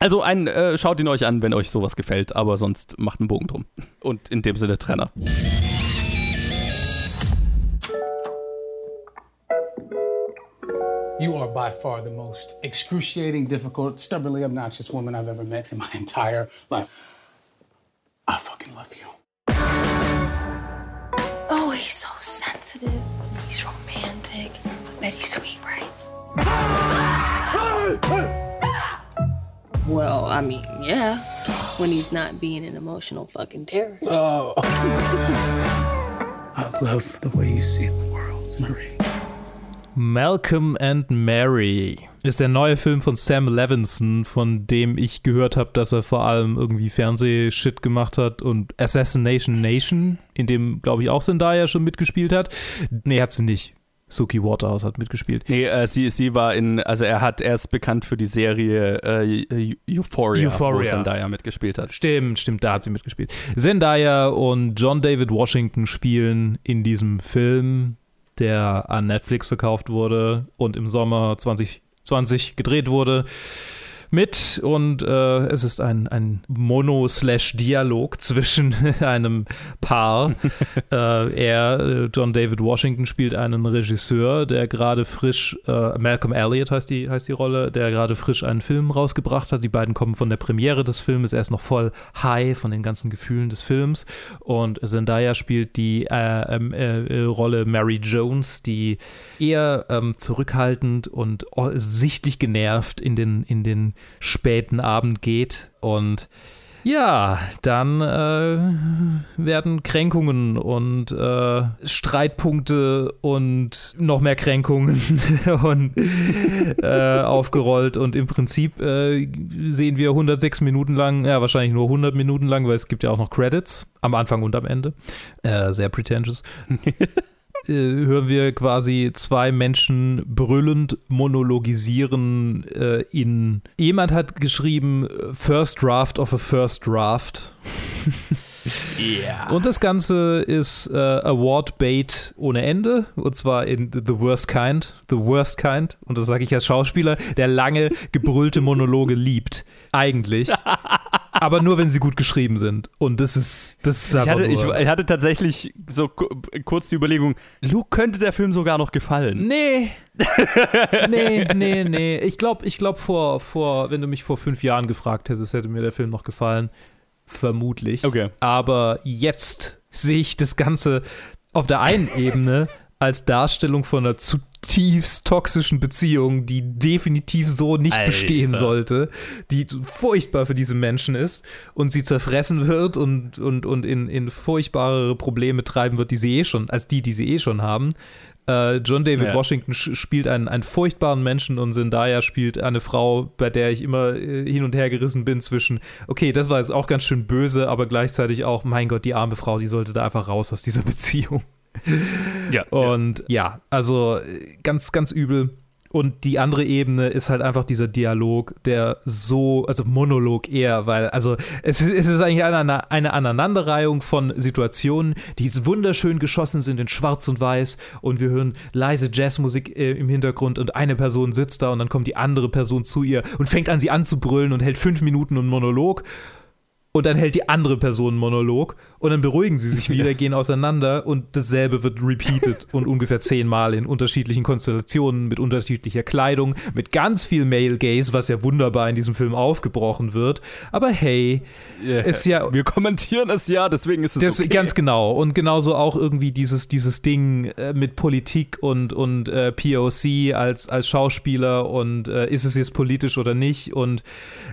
S5: Also ein, äh, schaut ihn euch an, wenn euch sowas gefällt, aber sonst macht einen Bogen drum. Und in dem Sinne Trenner.
S13: You are by far the most excruciating, difficult, stubbornly obnoxious woman I've ever met in my entire life. I fucking love you.
S14: Oh, he's so sensitive. He's romantic. I bet he's sweet, right? Well, I mean, yeah. When he's not being an emotional fucking terror.
S13: Oh. I love the way you see the world, Marie.
S7: Malcolm and Mary ist der neue Film von Sam Levinson, von dem ich gehört habe, dass er vor allem irgendwie Fernsehshit gemacht hat und Assassination Nation, in dem, glaube ich, auch Zendaya schon mitgespielt hat. Nee, hat sie nicht. Suki Waterhouse hat mitgespielt.
S5: Nee, äh, sie, sie war in, also er hat, er ist bekannt für die Serie äh, Euphoria,
S7: Euphoria,
S5: wo Zendaya mitgespielt hat.
S7: Stimmt, stimmt, da hat sie mitgespielt. Zendaya und John David Washington spielen in diesem Film, der an Netflix verkauft wurde und im Sommer 2020 gedreht wurde mit und äh, es ist ein, ein Mono-Slash-Dialog zwischen einem Paar. äh, er, äh, John David Washington, spielt einen Regisseur, der gerade frisch, äh, Malcolm Elliott heißt die, heißt die Rolle, der gerade frisch einen Film rausgebracht hat. Die beiden kommen von der Premiere des Films, er ist noch voll high von den ganzen Gefühlen des Films und Zendaya spielt die äh, ähm, äh, Rolle Mary Jones, die eher ähm, zurückhaltend und sichtlich genervt in den, in den späten Abend geht. Und ja, dann äh, werden Kränkungen und äh, Streitpunkte und noch mehr Kränkungen und, äh, aufgerollt. Und im Prinzip äh, sehen wir 106 Minuten lang, ja, wahrscheinlich nur 100 Minuten lang, weil es gibt ja auch noch Credits am Anfang und am Ende. Äh, sehr pretentious. Äh, hören wir quasi zwei Menschen brüllend monologisieren äh, in. Jemand hat geschrieben, First Draft of a First Draft.
S5: Yeah.
S7: Und das Ganze ist äh, Award-Bait ohne Ende. Und zwar in The Worst Kind. The Worst Kind. Und das sage ich als Schauspieler, der lange gebrüllte Monologe liebt. Eigentlich. aber nur, wenn sie gut geschrieben sind. Und das ist, das ist
S5: ich hatte, ich, ich hatte tatsächlich so kurz die Überlegung, Luke könnte der Film sogar noch gefallen.
S7: Nee. nee, nee, nee. Ich glaube, ich glaub vor, vor, wenn du mich vor fünf Jahren gefragt hättest, hätte mir der Film noch gefallen. Vermutlich.
S5: Okay.
S7: Aber jetzt sehe ich das Ganze auf der einen Ebene als Darstellung von einer zutiefst toxischen Beziehung, die definitiv so nicht
S5: Alter.
S7: bestehen sollte, die furchtbar für diese Menschen ist und sie zerfressen wird und, und, und in, in furchtbarere Probleme treiben wird, die sie eh schon, als die, die sie eh schon haben. Äh, John David
S5: Ja.
S7: Washington spielt einen, einen furchtbaren Menschen und Zendaya spielt eine Frau, bei der ich immer äh, hin und her gerissen bin zwischen, okay, das war jetzt auch ganz schön böse, aber gleichzeitig auch, mein Gott, die arme Frau, die sollte da einfach raus aus dieser Beziehung.
S5: Ja.
S7: Und ja, also äh, ganz, ganz übel. Und die andere Ebene ist halt einfach dieser Dialog, der so, also Monolog eher, weil, also es ist, es ist eigentlich eine, eine Aneinanderreihung von Situationen, die wunderschön geschossen sind in Schwarz und Weiß und wir hören leise Jazzmusik äh, im Hintergrund und eine Person sitzt da und dann kommt die andere Person zu ihr und fängt an, sie anzubrüllen und hält fünf Minuten einen Monolog. Und dann hält die andere Person einen Monolog und dann beruhigen sie sich wieder, gehen auseinander und dasselbe wird repeated und ungefähr zehnmal in unterschiedlichen Konstellationen, mit unterschiedlicher Kleidung, mit ganz viel Male Gaze, was ja wunderbar in diesem Film aufgebrochen wird. Aber hey, ist ja.
S5: Wir kommentieren es ja, deswegen ist es
S7: Das,
S5: okay.
S7: Ganz genau. Und genauso auch irgendwie dieses, dieses Ding äh, mit Politik und, und äh, POC als, als Schauspieler und äh, ist es jetzt politisch oder nicht. Und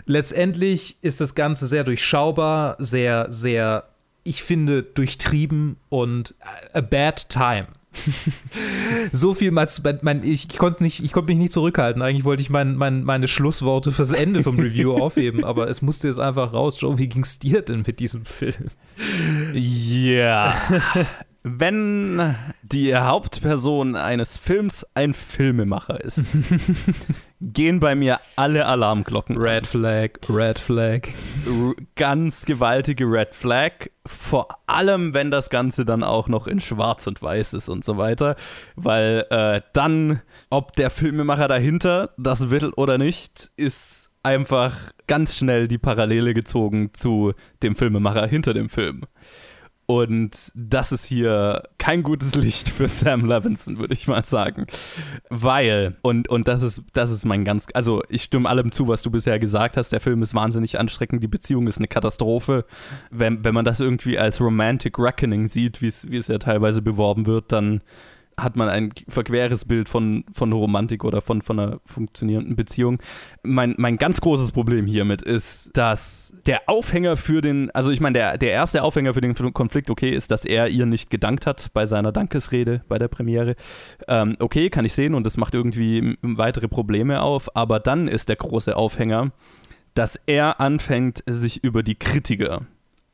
S7: letztendlich ist das Ganze sehr durchschaubar, sehr, sehr, ich finde, durchtrieben und a bad time. so viel mal, zu- mein, ich, ich konnte nicht, ich konnte mich nicht zurückhalten. Eigentlich wollte ich mein, mein, meine Schlussworte fürs Ende vom Review aufheben, aber es musste jetzt einfach raus. Joe, wie ging's dir denn mit diesem Film?
S5: Ja. Wenn die Hauptperson eines Films ein Filmemacher ist, gehen bei mir alle Alarmglocken.
S7: Red Flag, Red Flag.
S5: Ganz gewaltige Red Flag. Vor allem, wenn das Ganze dann auch noch in Schwarz und Weiß ist und so weiter. Weil äh, dann, ob der Filmemacher dahinter das will oder nicht, ist einfach ganz schnell die Parallele gezogen zu dem Filmemacher hinter dem Film. Und das ist hier kein gutes Licht für Sam Levinson, würde ich mal sagen. Weil, und, und das ist, das ist mein ganz, also ich stimme allem zu, was du bisher gesagt hast. Der Film ist wahnsinnig anstrengend, die Beziehung ist eine Katastrophe. Wenn, wenn man das irgendwie als Romantic Reckoning sieht, wie es wie es ja teilweise beworben wird, dann hat man ein verqueres Bild von, von Romantik oder von, von einer funktionierenden Beziehung. Mein, mein ganz großes Problem hiermit ist, dass der Aufhänger für den, also ich meine, der, der erste Aufhänger für den Konflikt, okay, ist, dass er ihr nicht gedankt hat bei seiner Dankesrede bei der Premiere. Ähm, okay, kann ich sehen und das macht irgendwie weitere Probleme auf, aber dann ist der große Aufhänger, dass er anfängt, sich über die Kritiker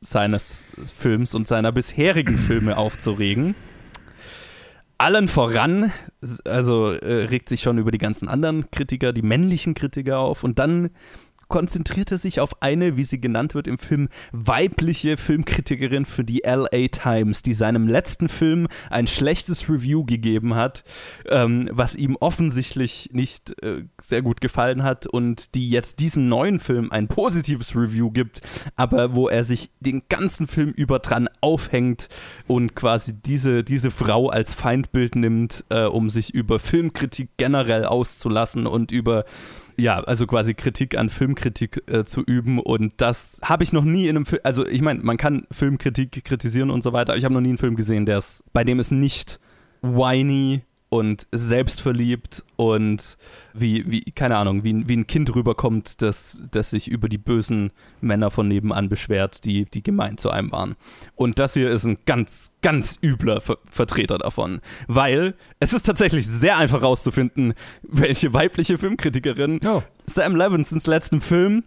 S5: seines Films und seiner bisherigen Filme aufzuregen allen voran, also äh, regt sich schon über die ganzen anderen Kritiker, die männlichen Kritiker auf. Und dann konzentriert er sich auf eine, wie sie genannt wird im Film, weibliche Filmkritikerin für die LA Times, die seinem letzten Film ein schlechtes Review gegeben hat, ähm, was ihm offensichtlich nicht äh, sehr gut gefallen hat und die jetzt diesem neuen Film ein positives Review gibt, aber wo er sich den ganzen Film über dran aufhängt und quasi diese, diese Frau als Feindbild nimmt, äh, um sich über Filmkritik generell auszulassen und über ja, also quasi Kritik an Filmkritik äh, zu üben und das habe ich noch nie in einem Film, also ich meine, man kann Filmkritik kritisieren und so weiter, aber ich habe noch nie einen Film gesehen, der bei dem es nicht whiny und selbstverliebt und wie, wie keine Ahnung, wie, ein- wie ein Kind rüberkommt, das, das sich über die bösen Männer von nebenan beschwert, die, die gemein zu einem waren. Und das hier ist ein ganz, ganz übler Ver Vertreter davon, weil es ist tatsächlich sehr einfach herauszufinden, welche weibliche Filmkritikerin Sam Levinsons letzten Film,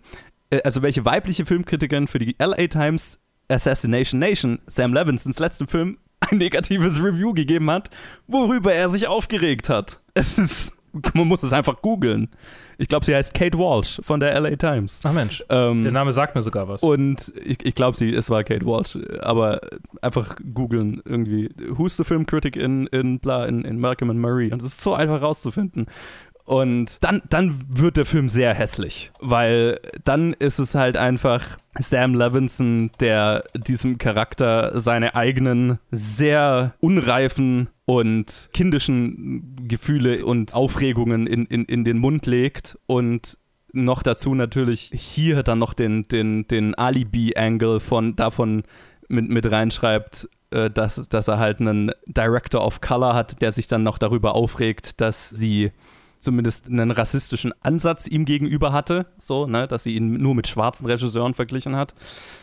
S5: äh, also welche weibliche Filmkritikerin für die LA Times Assassination Nation Sam Levinsons letzten Film ein negatives Review gegeben hat, worüber er sich aufgeregt hat. Es ist, man muss es einfach googeln. Ich glaube, sie heißt Kate Walsh von der LA Times.
S7: Ach Mensch,
S5: Ähm,
S7: der Name sagt mir sogar was.
S5: und ich, ich glaube, sie, es war Kate Walsh, aber einfach googeln irgendwie. Who's the film critic in, in bla, in, in Malcolm and Marie? Und das ist so einfach rauszufinden. Und dann, dann wird der Film sehr hässlich, weil dann ist es halt einfach Sam Levinson, der diesem Charakter seine eigenen sehr unreifen und kindischen Gefühle und Aufregungen in, in, in den Mund legt. Und noch dazu natürlich hier dann noch den, den, den Alibi-Angle von davon mit, mit reinschreibt, äh, dass, dass er halt einen Director of Color hat, der sich dann noch darüber aufregt, dass sie zumindest einen rassistischen Ansatz ihm gegenüber hatte, so, ne, dass sie ihn nur mit schwarzen Regisseuren verglichen hat.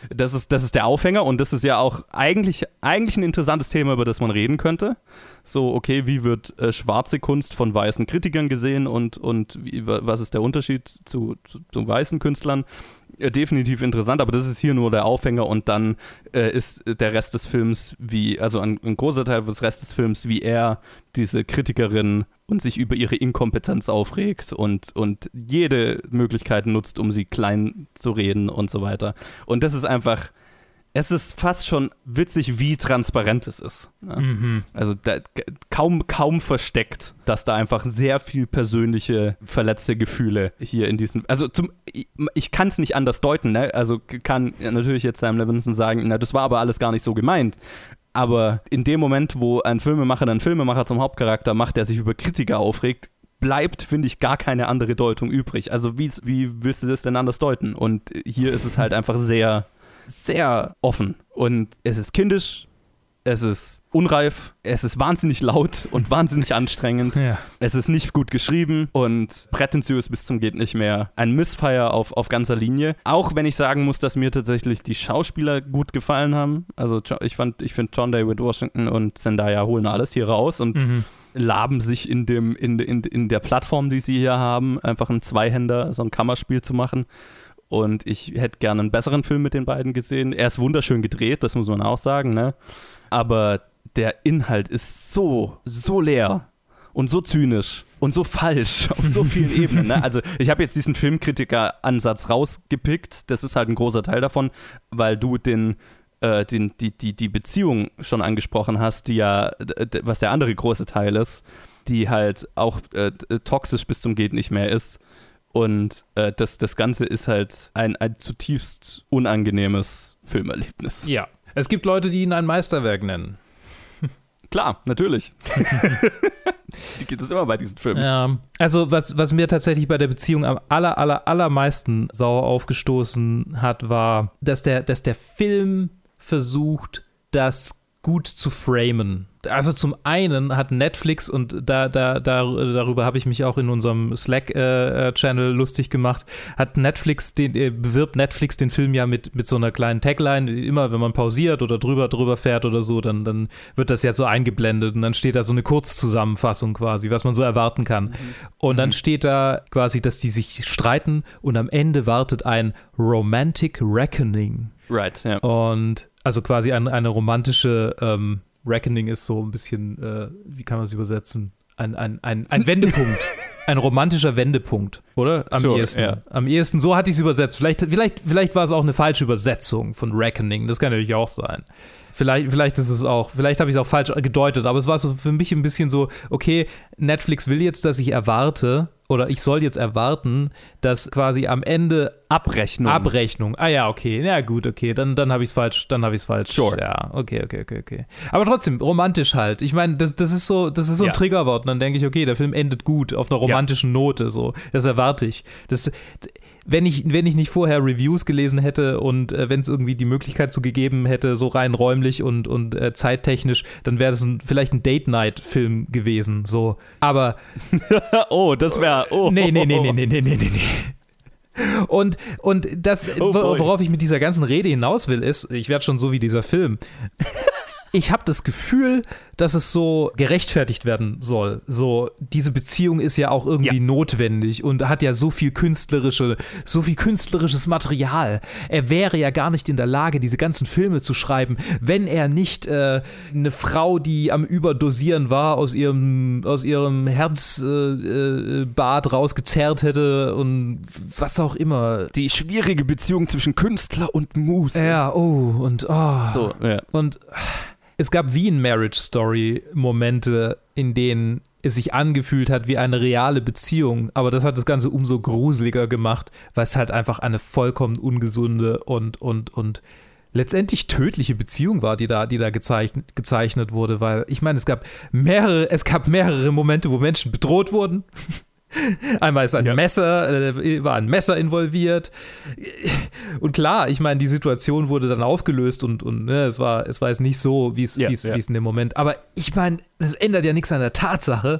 S5: Das ist, das ist der Aufhänger und das ist ja auch eigentlich, eigentlich ein interessantes Thema, über das man reden könnte. So, okay, wie wird äh, schwarze Kunst von weißen Kritikern gesehen und, und wie, was ist der Unterschied zu, zu, zu weißen Künstlern? Definitiv interessant, aber das ist hier nur der Aufhänger und dann äh, ist der Rest des Films wie, also ein, ein, großer Teil des Rest des Films, wie er diese Kritikerin und sich über ihre Inkompetenz aufregt und, und jede Möglichkeit nutzt, um sie klein zu reden und so weiter. Und das ist einfach es ist fast schon witzig, wie transparent es ist. Ne?
S7: Mhm.
S5: Also da, kaum, kaum versteckt, dass da einfach sehr viel persönliche, verletzte Gefühle hier in diesem. Also zum, ich, ich kann es nicht anders deuten, ne? Also kann natürlich jetzt Sam Levinson sagen, na, das war aber alles gar nicht so gemeint. Aber in dem Moment, wo ein Filmemacher einen Filmemacher zum Hauptcharakter macht, der sich über Kritiker aufregt, bleibt, finde ich, gar keine andere Deutung übrig. Also wie, wie willst du das denn anders deuten? Und hier ist es halt einfach sehr sehr offen und es ist kindisch, es ist unreif, es ist wahnsinnig laut und wahnsinnig anstrengend.
S7: Ja.
S5: Es ist nicht gut geschrieben und prätentiös bis zum geht nicht mehr. Ein Missfire auf, auf ganzer Linie. Auch wenn ich sagen muss, dass mir tatsächlich die Schauspieler gut gefallen haben. Also ich fand, ich finde John David Washington und Zendaya holen alles hier raus und
S7: Mhm.
S5: laben sich in dem, in, in, in der Plattform, die sie hier haben, einfach ein Zweihänder, so ein Kammerspiel zu machen. Und ich hätte gerne einen besseren Film mit den beiden gesehen. Er ist wunderschön gedreht, das muss man auch sagen, ne? Aber der Inhalt ist so, so leer und so zynisch und so falsch auf so vielen Ebenen. Ne? Also ich habe jetzt diesen Filmkritiker-Ansatz rausgepickt. Das ist halt ein großer Teil davon, weil du den äh, den, die, die, die Beziehung schon angesprochen hast, die ja, was der andere große Teil ist, die halt auch äh, toxisch bis zum Geht nicht mehr ist. Und äh, das, das Ganze ist halt ein, ein zutiefst unangenehmes Filmerlebnis.
S7: Ja. Es gibt Leute, die ihn ein Meisterwerk nennen.
S5: Klar, natürlich. die gibt es immer bei diesen Filmen.
S7: Ja, also was, was mir tatsächlich bei der Beziehung am aller, aller, allermeisten sauer aufgestoßen hat, war, dass der, dass der Film versucht, das gut zu framen. Also zum einen hat Netflix, und da, da, da, darüber habe ich mich auch in unserem Slack-Channel lustig gemacht, hat Netflix den, äh, bewirbt Netflix den Film ja mit, mit so einer kleinen Tagline. Immer wenn man pausiert oder drüber, drüber fährt oder so, dann, dann wird das ja so eingeblendet und dann steht da so eine Kurzzusammenfassung quasi, was man so erwarten kann. Und dann steht da quasi, dass die sich streiten und am Ende wartet ein Romantic Reckoning.
S5: Right, ja.
S7: Und also quasi ein, eine romantische ähm, Reckoning ist so ein bisschen, äh, wie kann man es übersetzen? Ein, ein, ein, ein Wendepunkt. ein romantischer Wendepunkt, oder? Am
S5: Sure,
S7: ehesten.
S5: ja.
S7: Am ehesten, so hatte ich es übersetzt. Vielleicht, vielleicht, vielleicht war es auch eine falsche Übersetzung von Reckoning. Das kann natürlich auch sein. Vielleicht, vielleicht ist es auch, vielleicht habe ich es auch falsch gedeutet, aber es war so für mich ein bisschen so, okay, Netflix will jetzt, dass ich erwarte, oder ich soll jetzt erwarten, dass quasi am Ende
S5: Abrechnung.
S7: Abrechnung. Ah ja, okay. Ja, gut, okay. Dann, dann habe ich es falsch. Dann habe ich es falsch.
S5: Sure.
S7: Ja, okay, okay, okay, okay. Aber trotzdem, romantisch halt. Ich meine, das, das ist so, das ist so ein
S5: Ja.
S7: Triggerwort. Und dann denke ich, okay, der Film endet gut, auf einer romantischen Note. So. Das erwarte ich. Das, wenn ich, wenn ich nicht vorher Reviews gelesen hätte und äh, wenn es irgendwie die Möglichkeit zu so gegeben hätte, so rein räumlich und, und äh, zeittechnisch, dann wäre es vielleicht ein Date-Night-Film gewesen. So. Aber.
S5: oh, das wäre. Oh.
S7: Nee, nee, nee, nee, nee, nee, nee, nee. Und, und das,
S5: oh
S7: worauf ich mit dieser ganzen Rede hinaus will, ist, ich werde schon so wie dieser Film. Ich habe das Gefühl, dass es so gerechtfertigt werden soll. So, diese Beziehung ist ja auch irgendwie notwendig und hat ja so viel künstlerische, so viel künstlerisches Material. Er wäre ja gar nicht in der Lage, diese ganzen Filme zu schreiben, wenn er nicht äh, eine Frau, die am Überdosieren war, aus ihrem, aus ihrem Herzbad äh, äh, rausgezerrt hätte und was auch immer.
S5: Die schwierige Beziehung zwischen Künstler und Muse.
S7: Ja, oh, und oh.
S5: So, ja.
S7: Und es gab wie in Marriage Story Momente, in denen es sich angefühlt hat wie eine reale Beziehung, aber das hat das Ganze umso gruseliger gemacht, weil es halt einfach eine vollkommen ungesunde und, und, und letztendlich tödliche Beziehung war, die da, die da gezeichnet, gezeichnet wurde, weil ich meine, es gab mehrere, es gab mehrere Momente, wo Menschen bedroht wurden. Einmal ist ein Messer, äh, war ein Messer involviert. Und klar, ich meine, die Situation wurde dann aufgelöst und, und ne, es, war, es war jetzt nicht so, wie es
S5: Ja,
S7: es-
S5: ja.
S7: in dem Moment. Aber ich meine, das ändert ja nichts an der Tatsache,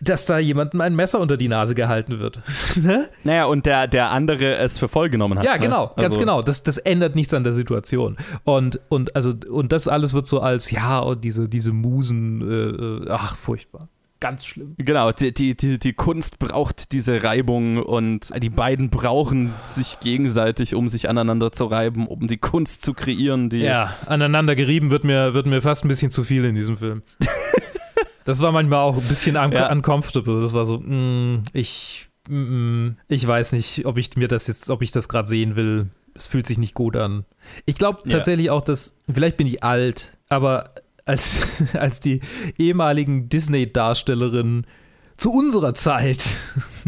S7: dass da jemandem ein Messer unter die Nase gehalten wird. ne?
S5: Naja, und der, der andere es für voll genommen hat.
S7: Ja,
S5: ne?
S7: genau, ganz
S5: Also-
S7: genau. Das, das ändert nichts an der Situation. Und, und, also, und das alles wird so als, ja, und diese, diese Musen, äh, äh, ach, furchtbar. Ganz schlimm.
S5: Genau, die, die, die, die Kunst braucht diese Reibung und die beiden brauchen sich gegenseitig, um sich aneinander zu reiben, um die Kunst zu kreieren, die.
S7: Ja, aneinander gerieben wird mir, wird mir fast ein bisschen zu viel in diesem Film. das war manchmal auch ein bisschen un
S5: Ja.
S7: uncomfortable. Das war so, mm, ich, mm, ich weiß nicht, ob ich mir das jetzt, ob ich das gerade sehen will. Es fühlt sich nicht gut an. Ich glaube
S5: Ja.
S7: tatsächlich auch, dass, vielleicht bin ich alt, aber als, als die ehemaligen Disney-Darstellerinnen zu unserer Zeit,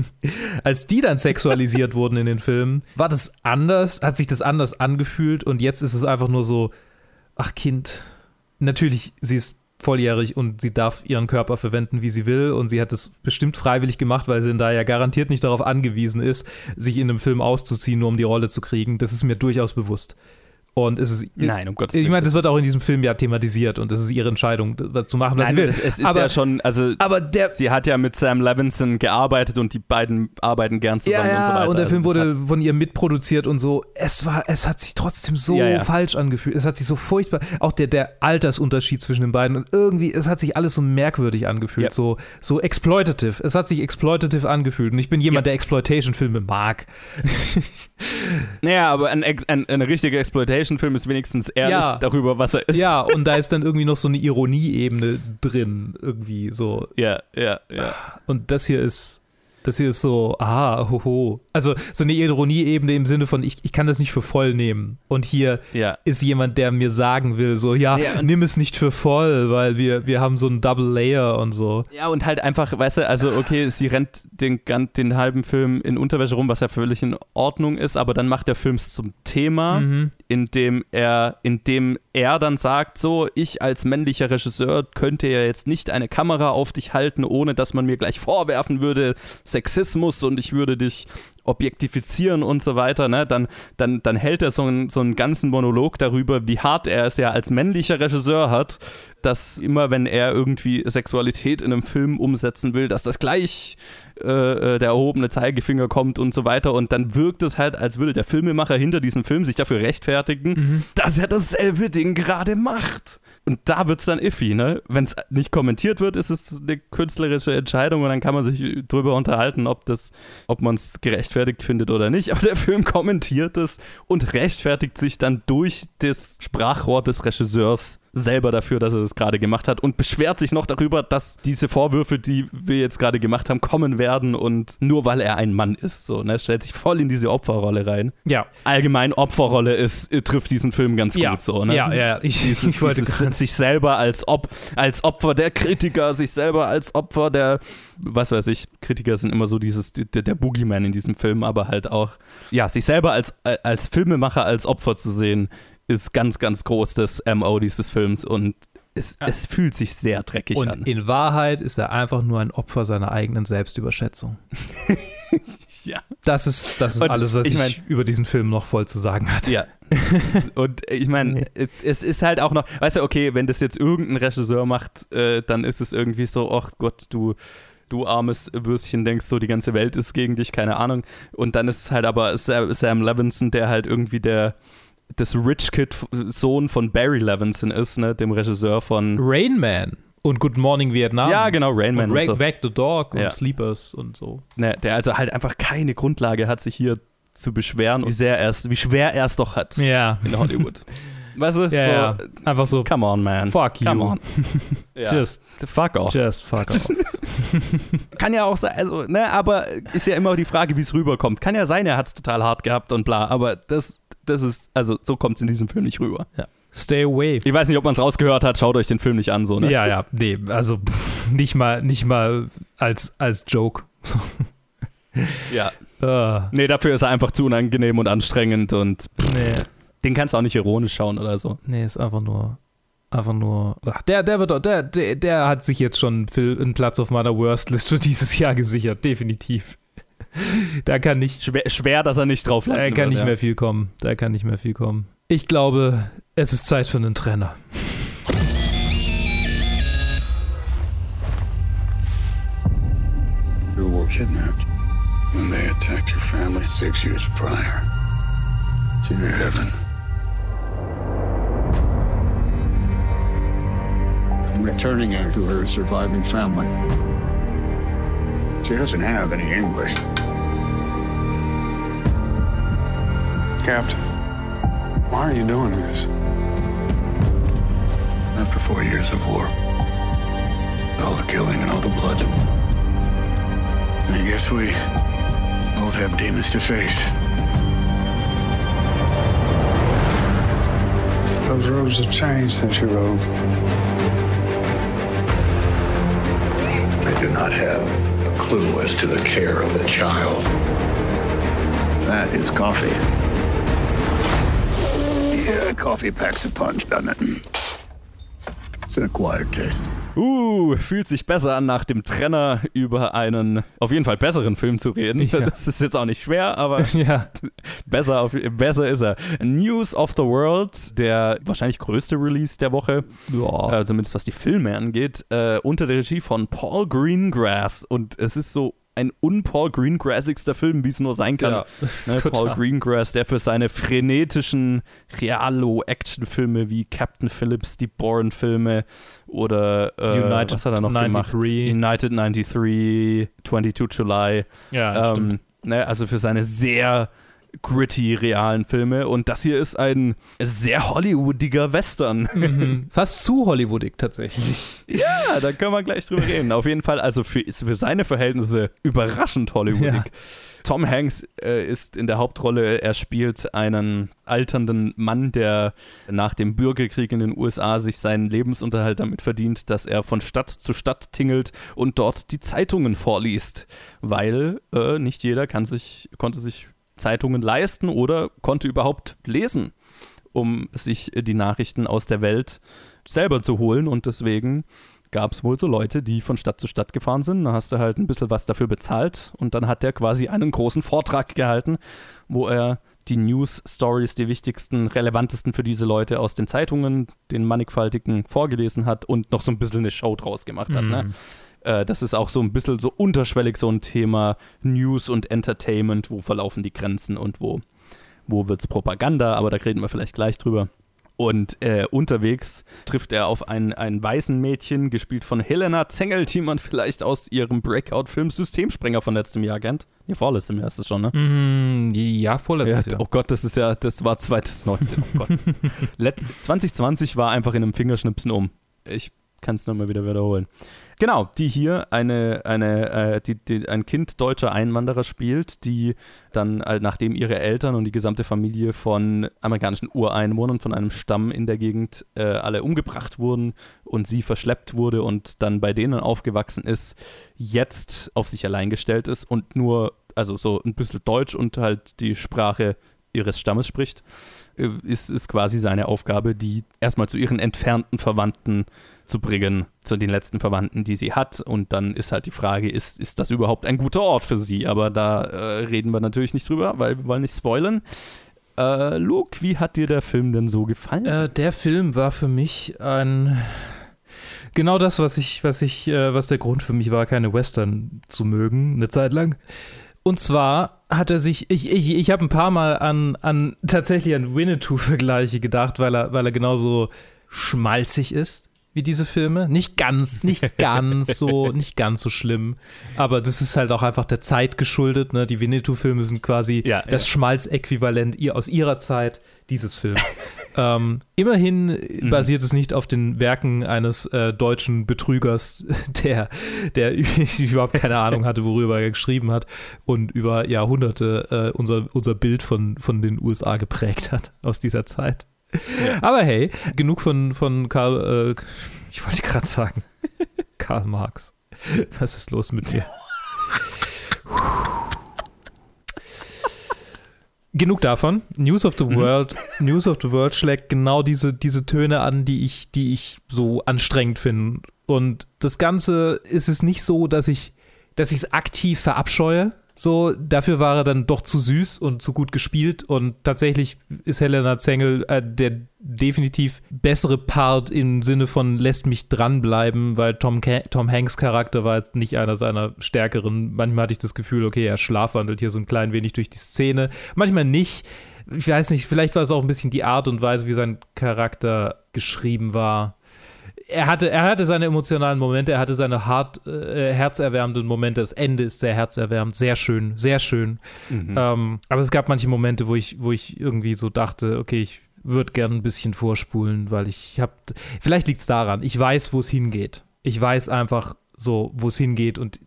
S7: als die dann sexualisiert wurden in den Filmen, war das anders, hat sich das anders angefühlt und jetzt ist es einfach nur so, ach Kind, natürlich, sie ist volljährig und sie darf ihren Körper verwenden, wie sie will und sie hat es bestimmt freiwillig gemacht, weil sie da ja garantiert nicht darauf angewiesen ist, sich in einem Film auszuziehen, nur um die Rolle zu kriegen. Das ist mir durchaus bewusst. Und es ist.
S5: Nein, um Gottes
S7: Ich
S5: Willen,
S7: meine, das wird auch in diesem Film ja thematisiert und es ist ihre Entscheidung, das zu machen, was
S5: Nein,
S7: sie will.
S5: es, es ist
S7: aber,
S5: ja schon, also
S7: aber der,
S5: sie hat ja mit Sam Levinson gearbeitet und die beiden arbeiten gern zusammen
S7: ja,
S5: und so
S7: ja,
S5: weiter.
S7: und der
S5: Also
S7: Film
S5: es hat-
S7: wurde von ihr mitproduziert und so. Es war, es hat sich trotzdem so
S5: Ja, ja.
S7: falsch angefühlt. Es hat sich so furchtbar, auch der, der Altersunterschied zwischen den beiden und irgendwie, es hat sich alles so merkwürdig angefühlt, so, so exploitative. Es hat sich exploitative angefühlt und ich bin jemand, der Exploitation-Filme mag.
S5: Naja, aber ein, ein, ein richtiger Exploitation-Film ist wenigstens ehrlich
S7: Ja.
S5: darüber, was er ist.
S7: ja, und da ist dann irgendwie noch so eine Ironieebene drin, irgendwie so.
S5: Ja, ja, ja.
S7: Und das hier ist, das hier ist so, ah, hoho. Also so eine Ironieebene im Sinne von, ich, ich kann das nicht für voll nehmen. Und hier
S5: Ja.
S7: ist jemand, der mir sagen will, so, ja,
S5: Ja,
S7: nimm es nicht für voll, weil wir, wir haben so einen Double Layer und so.
S5: Ja, und halt einfach, weißt du, also okay, sie rennt den, den halben Film in Unterwäsche rum, was ja völlig in Ordnung ist, aber dann macht der Film es zum Thema,
S7: Mhm.
S5: indem er, indem er dann sagt, so, ich als männlicher Regisseur könnte ja jetzt nicht eine Kamera auf dich halten, ohne dass man mir gleich vorwerfen würde, Sexismus und ich würde dich objektifizieren und so weiter, ne, dann, dann, dann hält er so einen, so einen ganzen Monolog darüber, wie hart er es ja als männlicher Regisseur hat, dass immer, wenn er irgendwie Sexualität in einem Film umsetzen will, dass das gleich äh, äh, der erhobene Zeigefinger kommt und so weiter. Und dann wirkt es halt, als würde der Filmemacher hinter diesem Film sich dafür rechtfertigen, dass er dasselbe Ding gerade macht. Und da wird es dann iffy, ne? Wenn es nicht kommentiert wird, ist es eine künstlerische Entscheidung und dann kann man sich drüber unterhalten, ob das, ob man es gerechtfertigt findet oder nicht. Aber der Film kommentiert es und rechtfertigt sich dann durch das Sprachrohr des Regisseurs selber dafür, dass er das gerade gemacht hat und beschwert sich noch darüber, dass diese Vorwürfe, die wir jetzt gerade gemacht haben, kommen werden und nur weil er ein Mann ist, so, ne, stellt sich voll in diese Opferrolle rein.
S7: Ja.
S5: Allgemein Opferrolle ist, äh, trifft diesen Film ganz
S7: Ja.
S5: gut so, ne?
S7: Ja, ja, ich-
S5: dieses,
S7: ich wollte
S5: dieses, sich selber als, Op als Opfer der Kritiker, sich selber als Opfer der, was weiß ich, Kritiker sind immer so dieses, der, der Boogeyman in diesem Film, aber halt auch, ja, sich selber als, äh, als Filmemacher, als Opfer zu sehen, ist ganz, ganz groß das MO dieses Films und es, es fühlt sich sehr dreckig
S7: Und
S5: an.
S7: in Wahrheit ist er einfach nur ein Opfer seiner eigenen Selbstüberschätzung.
S5: ja.
S7: Das ist, das ist
S5: Und
S7: alles, was
S5: ich
S7: ich,
S5: mein-
S7: über diesen Film noch voll zu sagen hatte.
S5: Ja. Und ich meine, es ist halt auch noch, weißt du, okay, wenn das jetzt irgendein Regisseur macht, äh, dann ist es irgendwie so, ach Gott, du, du armes Würstchen denkst so, die ganze Welt ist gegen dich, keine Ahnung. Und dann ist es halt aber Sam, Sam Levinson, der halt irgendwie der das Rich Kid Sohn von Barry Levinson ist, ne, dem Regisseur von
S7: Rain Man und Good Morning Vietnam.
S5: Ja, genau, Rain Man
S7: Und
S5: und so.
S7: Wag the Dog und
S5: Ja.
S7: Sleepers und so.
S5: ne, der also halt einfach keine Grundlage hat, sich hier zu beschweren, wie sehr er wie schwer er es doch hat
S7: Ja.
S5: in Hollywood. Weißt du,
S7: Ja,
S5: so,
S7: ja. Einfach so.
S5: Come on, man.
S7: Fuck you.
S5: Come on. Ja.
S7: Just,
S5: fuck off.
S7: just fuck off.
S5: Kann ja auch sein, also, ne, aber ist ja immer die Frage, wie es rüberkommt. Kann ja sein, er hat es total hart gehabt und bla, aber das, das ist, also so kommt es in diesem Film nicht rüber.
S7: Ja. Stay away.
S5: Ich weiß nicht, ob man es rausgehört hat, schaut euch den Film nicht an, so, ne?
S7: Ja, ja, nee, also pff, nicht mal, nicht mal als, als Joke.
S5: Ja.
S7: Ah,
S5: Nee, dafür ist er einfach zu unangenehm und anstrengend und pff,
S7: nee,
S5: den kannst du auch nicht ironisch schauen oder so.
S7: nee, ist einfach nur, Einfach nur. Ach, der, der wird, der, der, der hat sich jetzt schon einen Platz auf meiner Worst-List für dieses Jahr gesichert, definitiv. Da kann nicht.
S5: Schwer, schwer dass er nicht drauf
S7: Da
S5: landen
S7: kann
S5: wird,
S7: nicht
S5: ja.
S7: mehr viel kommen. Da kann nicht mehr viel kommen. Ich glaube, es ist Zeit für einen Trenner.
S15: You were kidnapped when they attacked your family six years prior to your heaven. I'm returning her to her surviving family. She doesn't have any English. Captain, why are you doing this? After four years of war, all the killing and all the blood. I guess we both have demons to face. Those robes have changed since you rode. I do not have clue as to the care of a child. That is coffee. Yeah, coffee packs a punch, doesn't it? It's an acquired taste.
S5: Uh, fühlt sich besser an, nach dem Trenner über einen auf jeden Fall besseren Film zu reden.
S7: Ja.
S5: Das ist jetzt auch nicht schwer, aber
S7: Ja.
S5: besser, auf, besser ist er. News of the World, der wahrscheinlich größte Release der Woche,
S7: Ja.
S5: äh, zumindest was die Filme angeht, äh, unter der Regie von Paul Greengrass. Und es ist so ein un-Paul Greengrassigster Film, wie es nur sein kann.
S7: Ja,
S5: ne. Paul Greengrass, der für seine frenetischen Realo-Action-Filme wie Captain Phillips, die Bourne-Filme oder äh,
S7: United
S5: was hat er noch
S7: 93.
S5: gemacht? United 93, 22 July.
S7: Ja,
S5: ähm, ne, also für seine sehr gritty realen Filme und das hier ist ein sehr Hollywoodiger Western.
S7: Mhm. Fast zu Hollywoodig tatsächlich.
S5: Ja, da können wir gleich drüber reden. Auf jeden Fall, also für, für seine Verhältnisse überraschend Hollywoodig.
S7: Ja.
S5: Tom Hanks äh, ist in der Hauptrolle, er spielt einen alternden Mann, der nach dem Bürgerkrieg in den USA sich seinen Lebensunterhalt damit verdient, dass er von Stadt zu Stadt tingelt und dort die Zeitungen vorliest, weil äh, nicht jeder kann sich, konnte sich Zeitungen leisten oder konnte überhaupt lesen, um sich die Nachrichten aus der Welt selber zu holen und deswegen gab es wohl so Leute, die von Stadt zu Stadt gefahren sind. Da hast du halt ein bisschen was dafür bezahlt und dann hat er quasi einen großen Vortrag gehalten, wo er die News-Stories, die wichtigsten, relevantesten für diese Leute aus den Zeitungen, den mannigfaltigen, vorgelesen hat und noch so ein bisschen eine Show draus gemacht hat. Ne? Äh, Das ist auch so ein bisschen so unterschwellig so ein Thema News und Entertainment, wo verlaufen die Grenzen und wo, wo wird es Propaganda, aber da reden wir vielleicht gleich drüber. Und äh, unterwegs trifft er auf ein, ein weißen Mädchen, gespielt von Helena Zengel, die man vielleicht aus ihrem Breakout-Film Systemsprenger von letztem Jahr kennt. Nee, vorletztem Jahr ist es schon, ne?
S7: Mhm, ja, vorletztes
S5: Ja,
S7: Jahr.
S5: oh Gott, das ist ja, das war 2019. Oh Gott. ist- Let 2020 war einfach in einem Fingerschnipsen um. Ich kann es nur mal wieder wiederholen. Genau, die hier eine, eine, äh, die, die, ein Kind deutscher Einwanderer spielt, die dann, äh, nachdem ihre Eltern und die gesamte Familie von amerikanischen Ureinwohnern von einem Stamm in der Gegend äh, alle umgebracht wurden und sie verschleppt wurde und dann bei denen aufgewachsen ist, jetzt auf sich allein gestellt ist und nur, also so ein bisschen Deutsch und halt die Sprache ihres Stammes spricht, äh, ist, ist quasi seine Aufgabe, die erstmal zu ihren entfernten Verwandten zu bringen, zu den letzten Verwandten, die sie hat. Und dann ist halt die Frage, ist, ist das überhaupt ein guter Ort für sie? Aber da äh, reden wir natürlich nicht drüber, weil wir wollen nicht spoilern. Äh, Luke, wie hat dir der Film denn so gefallen?
S7: Äh, der Film war für mich ein genau das, was ich, was ich, äh, was der Grund für mich war, keine Western zu mögen, eine Zeit lang. Und zwar hat er sich, ich, ich, ich habe ein paar Mal an, an tatsächlich an Winnetou-Vergleiche gedacht, weil er, weil er genauso schmalzig ist wie diese Filme. Nicht ganz, nicht ganz so, nicht ganz so schlimm. Aber das ist halt auch einfach der Zeit geschuldet. Ne? Die Winnetou-Filme sind quasi
S5: Ja,
S7: das
S5: ja.
S7: Schmalzäquivalent ihr aus ihrer Zeit dieses Films. ähm, immerhin
S5: Mhm.
S7: basiert es nicht auf den Werken eines äh, deutschen Betrügers, der, der überhaupt keine Ahnung hatte, worüber er geschrieben hat und über Jahrhunderte äh, unser, unser Bild von, von den USA geprägt hat aus dieser Zeit. Aber hey, genug von, von Karl, äh, ich wollte gerade sagen, Karl Marx. Was ist los mit dir? genug davon. News of the World, News of the World schlägt genau diese, diese Töne an, die ich, die ich so anstrengend finde. Und das Ganze ist es nicht so, dass ich, dass ich es aktiv verabscheue. So, dafür war er dann doch zu süß und zu gut gespielt. Und tatsächlich ist Helena Zengel äh, der definitiv bessere Part im Sinne von lässt mich dranbleiben, weil Tom, Tom Hanks Charakter war jetzt nicht einer seiner stärkeren. Manchmal hatte ich das Gefühl, okay, er schlafwandelt hier so ein klein wenig durch die Szene. Manchmal nicht. Ich weiß nicht, vielleicht war es auch ein bisschen die Art und Weise, wie sein Charakter geschrieben war er hatte, er hatte seine emotionalen Momente, er hatte seine hart, äh, herzerwärmenden Momente. Das Ende ist sehr herzerwärmend, sehr schön, sehr schön. Mhm. Ähm, aber es gab manche Momente, wo ich, wo ich irgendwie so dachte, okay, ich würde gerne ein bisschen vorspulen, weil ich habe, vielleicht liegt es daran, ich weiß, wo es hingeht. Ich weiß einfach so, wo es hingeht und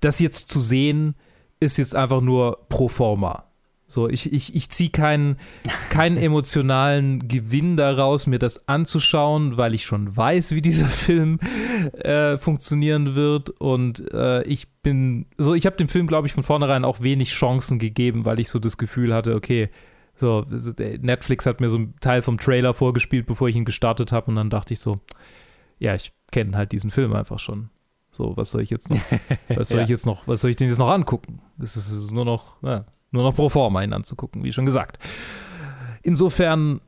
S7: das jetzt zu sehen, ist jetzt einfach nur pro forma. So, ich, ich, ich ziehe keinen, keinen emotionalen Gewinn daraus, mir das anzuschauen, weil ich schon weiß, wie dieser Film äh, funktionieren wird. Und äh, ich bin, so, ich habe dem Film, glaube ich, von vornherein auch wenig Chancen gegeben, weil ich so das Gefühl hatte, okay, so, Netflix hat mir so einen Teil vom Trailer vorgespielt, bevor ich ihn gestartet habe. Und dann dachte ich so, ja, ich kenne halt diesen Film einfach schon. So, was soll ich jetzt noch, was soll ja. ich jetzt noch, was soll ich denn jetzt noch angucken? Das ist, das ist nur noch, ja, nur noch pro forma ihn anzugucken, wie schon gesagt. Insofern,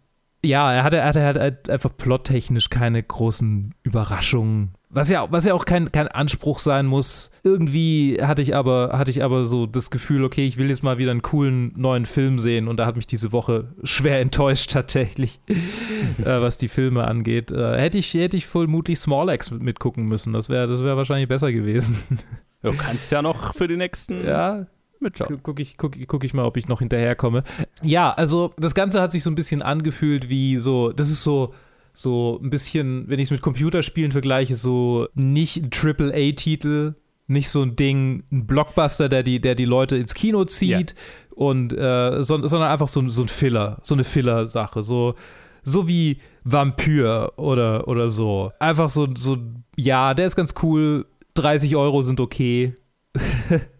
S7: ja, er hatte, er hatte halt einfach plottechnisch keine großen Überraschungen. Was ja, was ja auch kein, kein Anspruch sein muss. Irgendwie hatte ich, aber, hatte ich aber so das Gefühl, okay, ich will jetzt mal wieder einen coolen neuen Film sehen und da hat mich diese Woche schwer enttäuscht tatsächlich, äh, was die Filme angeht. Äh, hätte, ich, hätte ich vermutlich Small X mitgucken müssen. Das wäre das wär wahrscheinlich besser gewesen.
S5: Du kannst ja noch für die nächsten
S7: ja, Gucke ich, guck, guck ich mal, ob ich noch hinterherkomme. Ja, also das Ganze hat sich so ein bisschen angefühlt wie so, das ist so, so ein bisschen, wenn ich es mit Computerspielen vergleiche, so nicht ein Triple-A-Titel, nicht so ein Ding, ein Blockbuster, der die, der die Leute ins Kino zieht ja. und äh, so, sondern einfach so, so ein Filler, so eine Filler-Sache, so, so wie Vampir oder, oder so. Einfach so, so, ja, der ist ganz cool, 30 Euro sind okay.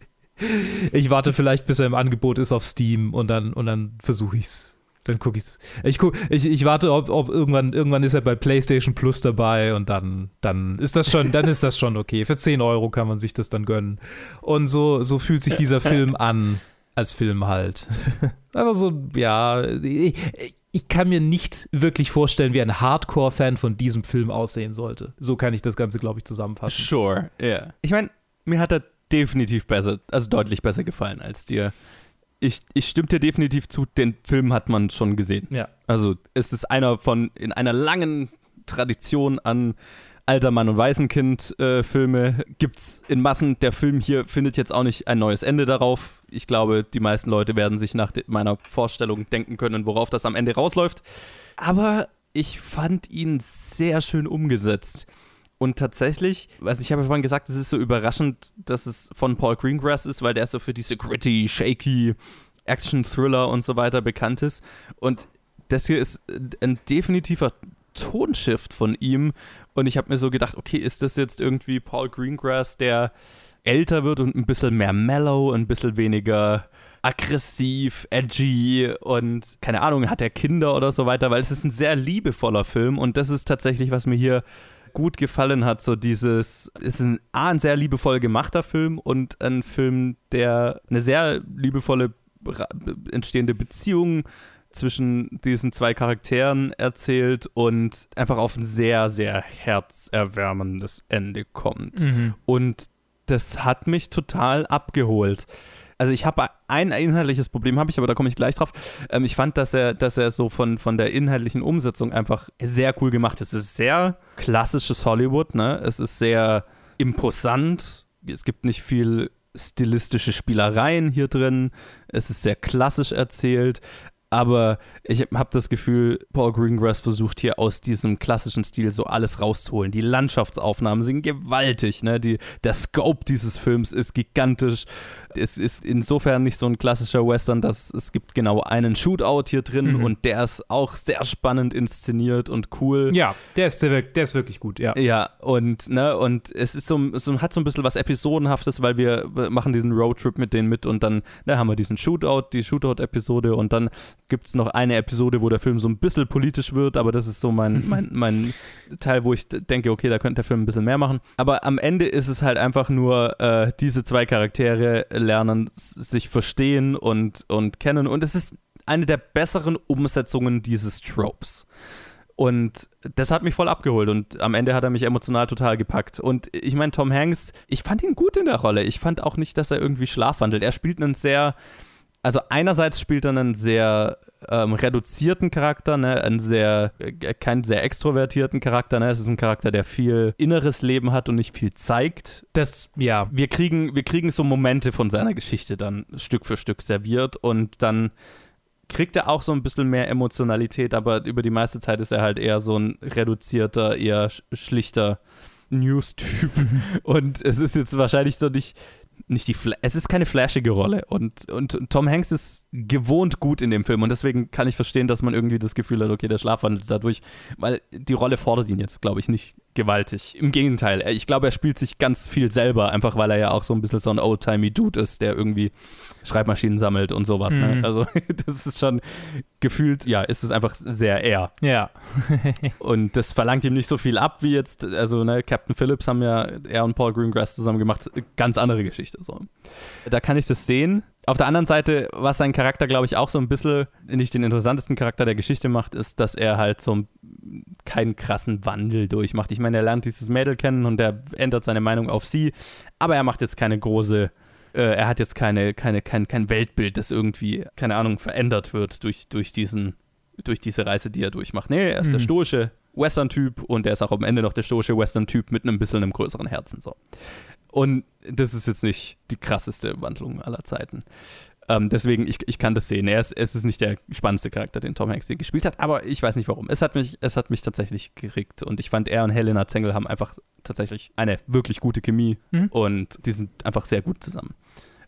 S7: ich warte vielleicht, bis er im Angebot ist auf Steam und dann, und dann versuche ich's. Dann gucke ich's. Ich, guck, ich, ich warte, ob, ob irgendwann, irgendwann ist er bei PlayStation Plus dabei und dann, dann ist das schon, dann ist das schon okay. Für 10 Euro kann man sich das dann gönnen. Und so, so fühlt sich dieser Film an, als Film halt. Aber so, ja, ich, ich kann mir nicht wirklich vorstellen, wie ein Hardcore-Fan von diesem Film aussehen sollte. So kann ich das Ganze, glaube ich, zusammenfassen.
S5: Sure, ja. Yeah. Ich meine, mir hat er definitiv besser, also deutlich besser gefallen als dir. Ich, ich stimme dir definitiv zu, den Film hat man schon gesehen.
S7: Ja.
S5: Also es ist einer von, in einer langen Tradition an alter Mann und Waisenkind-Filme äh, gibt es in Massen. Der Film hier findet jetzt auch nicht ein neues Ende darauf. Ich glaube, die meisten Leute werden sich nach meiner Vorstellung denken können, worauf das am Ende rausläuft. Aber ich fand ihn sehr schön umgesetzt. Und tatsächlich, also ich habe ja vorhin gesagt, es ist so überraschend, dass es von Paul Greengrass ist, weil der so für diese gritty, shaky Action-Thriller und so weiter bekannt ist. Und das hier ist ein definitiver Tonshift von ihm. Und ich habe mir so gedacht, okay, ist das jetzt irgendwie Paul Greengrass, der älter wird und ein bisschen mehr mellow, ein bisschen weniger aggressiv, edgy und keine Ahnung, hat er Kinder oder so weiter, weil es ist ein sehr liebevoller Film und das ist tatsächlich, was mir hier gut gefallen hat, so dieses, es ist ein, A, ein sehr liebevoll gemachter Film und ein Film, der eine sehr liebevolle entstehende Beziehung zwischen diesen zwei Charakteren erzählt und einfach auf ein sehr, sehr herzerwärmendes Ende kommt. Mhm. Und das hat mich total abgeholt. Also ich habe ein inhaltliches Problem, habe ich, aber da komme ich gleich drauf. Ähm, ich fand, dass er, dass er so von, von der inhaltlichen Umsetzung einfach sehr cool gemacht ist. Es ist sehr klassisches Hollywood, ne? Es ist sehr imposant. Es gibt nicht viel stilistische Spielereien hier drin. Es ist sehr klassisch erzählt. aber ich habe das Gefühl, Paul Greengrass versucht hier aus diesem klassischen Stil so alles rauszuholen. Die Landschaftsaufnahmen sind gewaltig, ne? Die, der Scope dieses Films ist gigantisch. Es ist insofern nicht so ein klassischer Western, dass es gibt genau einen Shootout hier drin
S7: Mhm.
S5: und der ist auch sehr spannend inszeniert und cool.
S7: Ja, der ist, der, der ist wirklich gut, ja.
S5: Ja, und, ne, und es ist so, so, hat so ein bisschen was Episodenhaftes, weil wir machen diesen Roadtrip mit denen mit und dann ne, haben wir diesen Shootout, die Shootout-Episode und dann gibt es noch eine Episode, wo der Film so ein bisschen politisch wird, aber das ist so mein, mein, mein Teil, wo ich denke, okay, da könnte der Film ein bisschen mehr machen. Aber am Ende ist es halt einfach nur, äh, diese zwei Charaktere lernen sich verstehen und, und kennen und es ist eine der besseren Umsetzungen dieses Tropes. Und das hat mich voll abgeholt und am Ende hat er mich emotional total gepackt. Und ich meine, Tom Hanks, ich fand ihn gut in der Rolle. Ich fand auch nicht, dass er irgendwie schlafwandelt. Er spielt einen sehr, also einerseits spielt er einen sehr ähm, reduzierten Charakter, ne? einen sehr, äh, keinen sehr extrovertierten Charakter. Ne? Es ist ein Charakter, der viel inneres Leben hat und nicht viel zeigt.
S7: Das, ja.
S5: Wir kriegen, wir kriegen so Momente von seiner Geschichte dann Stück für Stück serviert und dann kriegt er auch so ein bisschen mehr Emotionalität, aber über die meiste Zeit ist er halt eher so ein reduzierter, eher sch- schlichter News-Typ. und es ist jetzt wahrscheinlich so nicht, nicht die, Fla es ist keine flashige Rolle und, und Tom Hanks ist gewohnt gut in dem Film und deswegen kann ich verstehen, dass man irgendwie das Gefühl hat, okay, der Schlaf wandelt dadurch, weil die Rolle fordert ihn jetzt, glaube ich, nicht gewaltig. Im Gegenteil, ich glaube, er spielt sich ganz viel selber, einfach weil er ja auch so ein bisschen so ein old-timey Dude ist, der irgendwie Schreibmaschinen sammelt und sowas.
S7: Mhm.
S5: Ne? Also das ist schon gefühlt, ja, ist es einfach sehr er.
S7: Ja.
S5: Und das verlangt ihm nicht so viel ab wie jetzt, also ne, Captain Phillips haben ja er und Paul Greengrass zusammen gemacht, ganz andere Geschichte. So. Da kann ich das sehen. Auf der anderen Seite, was sein Charakter, glaube ich, auch so ein bisschen nicht den interessantesten Charakter der Geschichte macht, ist, dass er halt so keinen krassen Wandel durchmacht. Ich meine, er lernt dieses Mädel kennen und er ändert seine Meinung auf sie, aber er macht jetzt keine große, äh, er hat jetzt keine, keine, kein, kein Weltbild, das irgendwie, keine Ahnung, verändert wird durch, durch diesen, durch diese Reise, die er durchmacht. Nee, er ist der
S7: Mhm.
S5: stoische Western-Typ und er ist auch am Ende noch der stoische Western-Typ mit einem bisschen einem größeren Herzen. So. Und das ist jetzt nicht die krasseste Wandlung aller Zeiten. Ähm, deswegen, ich, ich kann das sehen. Er ist, es ist nicht der spannendste Charakter, den Tom Hanks hier gespielt hat, aber ich weiß nicht warum. Es hat mich, es hat mich tatsächlich gerickt und ich fand, er und Helena Zengel haben einfach tatsächlich eine wirklich gute Chemie
S7: Mhm.
S5: und die sind einfach sehr gut zusammen.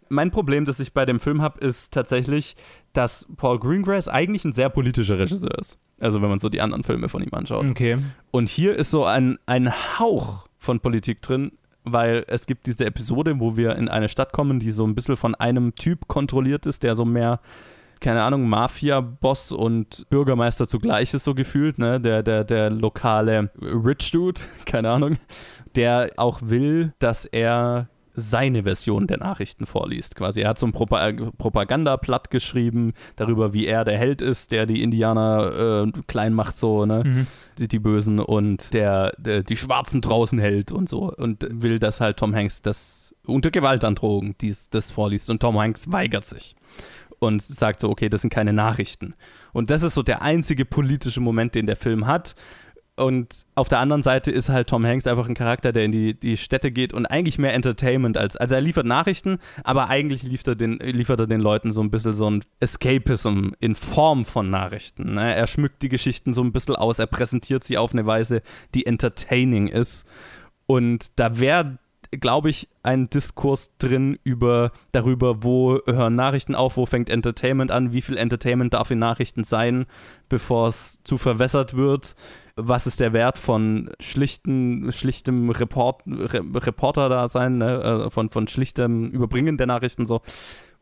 S5: Mein Problem, das ich bei dem Film habe, ist tatsächlich, dass Paul Greengrass eigentlich ein sehr politischer Regisseur ist. Also wenn man so die anderen Filme von ihm anschaut.
S7: Okay.
S5: Und hier ist so ein, ein Hauch von Politik drin, weil es gibt diese Episode, wo wir in eine Stadt kommen, die so ein bisschen von einem Typ kontrolliert ist, der so mehr, keine Ahnung, Mafia-Boss und Bürgermeister zugleich ist, so gefühlt, ne? Der, der, der lokale Rich Dude, keine Ahnung, der auch will, dass er seine Version der Nachrichten vorliest. Quasi, er hat so ein Propa Propagandablatt geschrieben darüber, wie er der Held ist, der die Indianer äh, klein macht, so, ne?
S7: Mhm.
S5: Die, die Bösen und der, der die Schwarzen draußen hält und so. Und will, dass halt Tom Hanks das unter Gewaltandrohung dies, das vorliest. Und Tom Hanks weigert sich und sagt so, okay, das sind keine Nachrichten. Und das ist so der einzige politische Moment, den der Film hat. Und auf der anderen Seite ist halt Tom Hanks einfach ein Charakter, der in die, die Städte geht und eigentlich mehr Entertainment als. Also er liefert Nachrichten, aber eigentlich liefert er den, liefert er den Leuten so ein bisschen so ein Escapism in Form von Nachrichten. Ne? Er schmückt die Geschichten so ein bisschen aus, er präsentiert sie auf eine Weise, die entertaining ist. Und da wäre glaube ich, ein Diskurs drin über darüber, wo hören Nachrichten auf, wo fängt Entertainment an, wie viel Entertainment darf in Nachrichten sein, bevor es zu verwässert wird. Was ist der Wert von schlichten, schlichtem Report, Re Reporter-Dasein, ne? äh, von, von schlichtem Überbringen der Nachrichten so.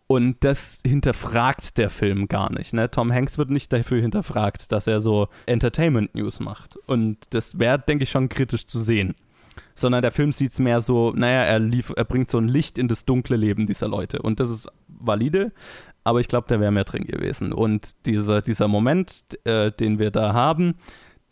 S5: Und das hinterfragt der Film gar nicht. Ne? Tom Hanks wird nicht dafür hinterfragt, dass er so Entertainment-News macht. Und das wäre, denke ich, schon kritisch zu sehen sondern der Film sieht es mehr so, naja, er, lief, er bringt so ein Licht in das dunkle Leben dieser Leute. Und das ist valide, aber ich glaube, da wäre mehr drin gewesen. Und dieser, dieser Moment, äh, den wir da haben,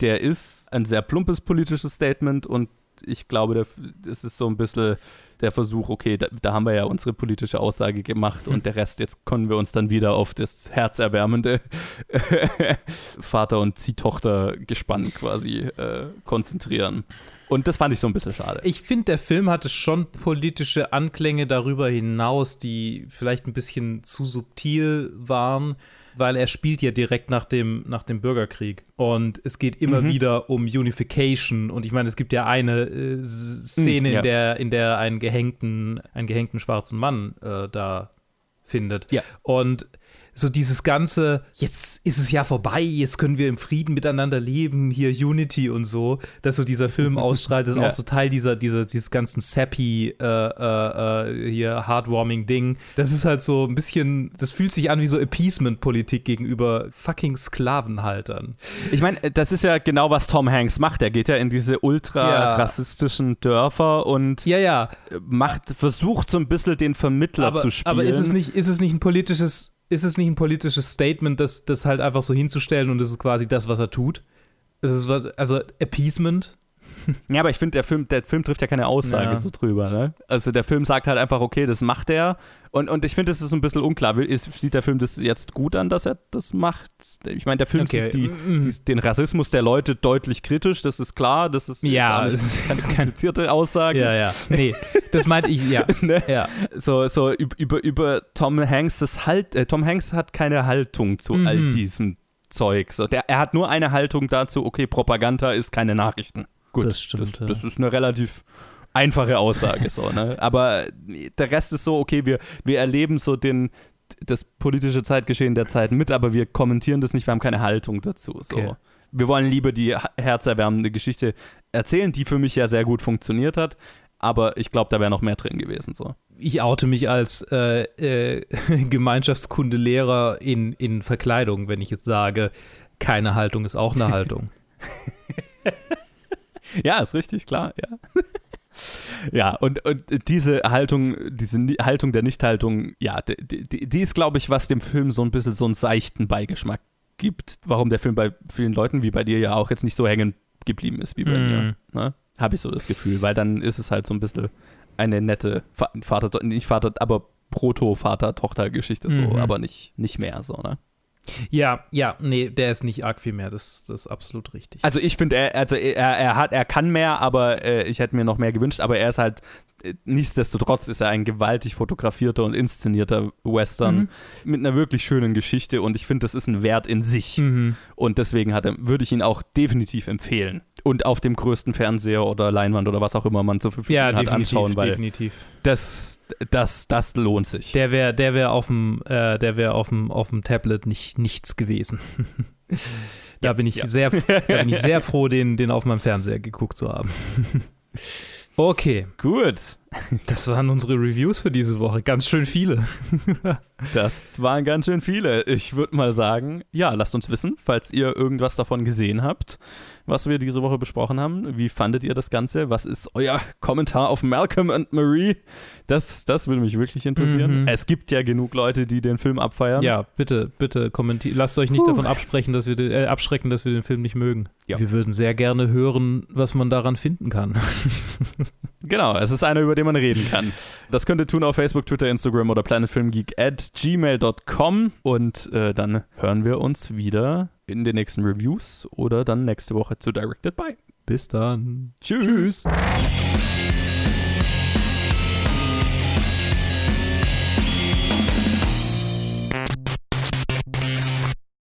S5: der ist ein sehr plumpes politisches Statement und ich glaube, es ist so ein bisschen der Versuch, okay, da, da, haben wir ja unsere politische Aussage gemacht und der Rest, jetzt können wir uns dann wieder auf das herzerwärmende Vater- und Ziehtochter-Gespann quasi äh, konzentrieren. Und das fand ich so ein bisschen schade.
S7: Ich finde, der Film hatte schon politische Anklänge darüber hinaus, die vielleicht ein bisschen zu subtil waren. Weil er spielt ja direkt nach dem, nach dem Bürgerkrieg. Und es geht immer
S5: Mhm.
S7: wieder um Unification. Und ich meine, es gibt ja eine äh, Szene,
S5: Mhm, ja.
S7: in, der, in der einen gehängten, einen gehängten schwarzen Mann äh, da findet.
S5: Ja.
S7: Und so dieses ganze, jetzt ist es ja vorbei, jetzt können wir im Frieden miteinander leben, hier Unity und so, dass so dieser Film ausstrahlt, ist
S5: Ja.
S7: auch so Teil dieser, dieser, dieses ganzen sappy, äh, äh, äh, hier heartwarming Ding. Das ist halt so ein bisschen, das fühlt sich an wie so Appeasement-Politik gegenüber fucking Sklavenhaltern.
S5: Ich meine, das ist ja genau, was Tom Hanks macht. Er geht ja in diese ultra
S7: Ja.
S5: rassistischen Dörfer und
S7: ja, ja.
S5: macht, versucht so ein bisschen den Vermittler
S7: aber,
S5: zu spielen.
S7: aber ist es nicht, ist es nicht ein politisches, ist es nicht ein politisches Statement, das, das halt einfach so hinzustellen und das ist quasi das, was er tut? Es ist was, also Appeasement.
S5: Ja, aber ich finde, der Film, der Film trifft ja keine Aussage
S7: Ja.
S5: so drüber, ne? Also der Film sagt halt einfach, okay, das macht er. Und, und ich finde, es ist ein bisschen unklar. Ist, sieht der Film das jetzt gut an, dass er das macht? Ich meine, der Film
S7: Okay.
S5: sieht die,
S7: Mhm.
S5: die, den Rassismus der Leute deutlich kritisch, das ist klar. Das ist
S7: Ja,
S5: keine
S7: ist kein-
S5: komplizierte Aussage.
S7: Ja, ja. Nee, das meinte ich, ja.
S5: ne?
S7: ja.
S5: So, so üb- über, über Tom Hanks, das halt, äh, Tom Hanks hat keine Haltung zu all
S7: Mhm.
S5: diesem Zeug. So, der, er hat nur eine Haltung dazu, okay, Propaganda ist keine Nachrichten. Gut,
S7: Das stimmt,
S5: Das,
S7: ja.
S5: das ist eine relativ einfache Aussage, so, ne? Aber der Rest ist so, okay, wir, wir erleben so den, das politische Zeitgeschehen der Zeit mit, aber wir kommentieren das nicht, wir haben keine Haltung dazu. So.
S7: Okay.
S5: Wir wollen lieber die herzerwärmende Geschichte erzählen, die für mich ja sehr gut funktioniert hat, aber ich glaube, da wäre noch mehr drin gewesen. So.
S7: Ich oute mich als äh, äh, Gemeinschaftskundelehrer in, in Verkleidung, wenn ich jetzt sage, keine Haltung ist auch eine Haltung.
S5: Ja, ist richtig, klar, ja. Ja, und, und diese Haltung, diese Haltung der Nichthaltung, ja, die, die, die ist, glaube ich, was dem Film so ein bisschen so einen seichten Beigeschmack gibt. Warum der Film bei vielen Leuten, wie bei dir ja auch, jetzt nicht so hängen geblieben ist wie bei
S7: Mhm.
S5: mir. Ne? Habe ich so das Gefühl, weil dann ist es halt so ein bisschen eine nette Va- Vater, nicht Vater, aber Proto-Vater-Tochter-Geschichte so,
S7: Mhm.
S5: aber nicht, nicht mehr so, ne?
S7: Ja, ja, nee, der ist nicht arg viel mehr, das, das ist absolut richtig.
S5: Also ich finde, er, also er, er hat, er kann mehr, aber äh, ich hätte mir noch mehr gewünscht. Aber er ist halt, nichtsdestotrotz ist er ein gewaltig fotografierter und inszenierter Western
S7: Mhm.
S5: mit einer wirklich schönen Geschichte und ich finde, das ist ein Wert in sich.
S7: Mhm.
S5: Und deswegen hat er, würde ich ihn auch definitiv empfehlen. Und auf dem größten Fernseher oder Leinwand oder was auch immer man zur Verfügung
S7: ja,
S5: hat anschauen, weil
S7: definitiv.
S5: das, das, das lohnt sich.
S7: Der wäre der wär auf dem äh, der wär auf dem auf dem Tablet nicht nichts gewesen. da bin ich
S5: ja.
S7: sehr da bin ich sehr froh, den den auf meinem Fernseher geguckt zu haben. okay,
S5: Gut.
S7: das waren unsere Reviews für diese Woche. Ganz schön viele.
S5: Das waren ganz schön viele. Ich würde mal sagen, ja, lasst uns wissen, falls ihr irgendwas davon gesehen habt, was wir diese Woche besprochen haben. Wie fandet ihr das Ganze? Was ist euer Kommentar auf Malcolm and Marie? Das, das würde mich wirklich interessieren.
S7: Mhm.
S5: Es gibt ja genug Leute, die den Film abfeiern.
S7: Ja, bitte, bitte kommentiert. Lasst euch nicht
S5: Puh.
S7: davon absprechen, dass wir den, äh, abschrecken, dass wir den Film nicht mögen.
S5: Ja.
S7: Wir würden sehr gerne hören, was man daran finden kann.
S5: Genau, es ist einer, über den man reden kann. Das könnt ihr tun auf Facebook, Twitter, Instagram oder planetfilmgeek at gmail.com und äh, dann hören wir uns wieder in den nächsten Reviews oder dann nächste Woche zu Directed By.
S7: Bis dann.
S5: Tschüss.
S7: Tschüss.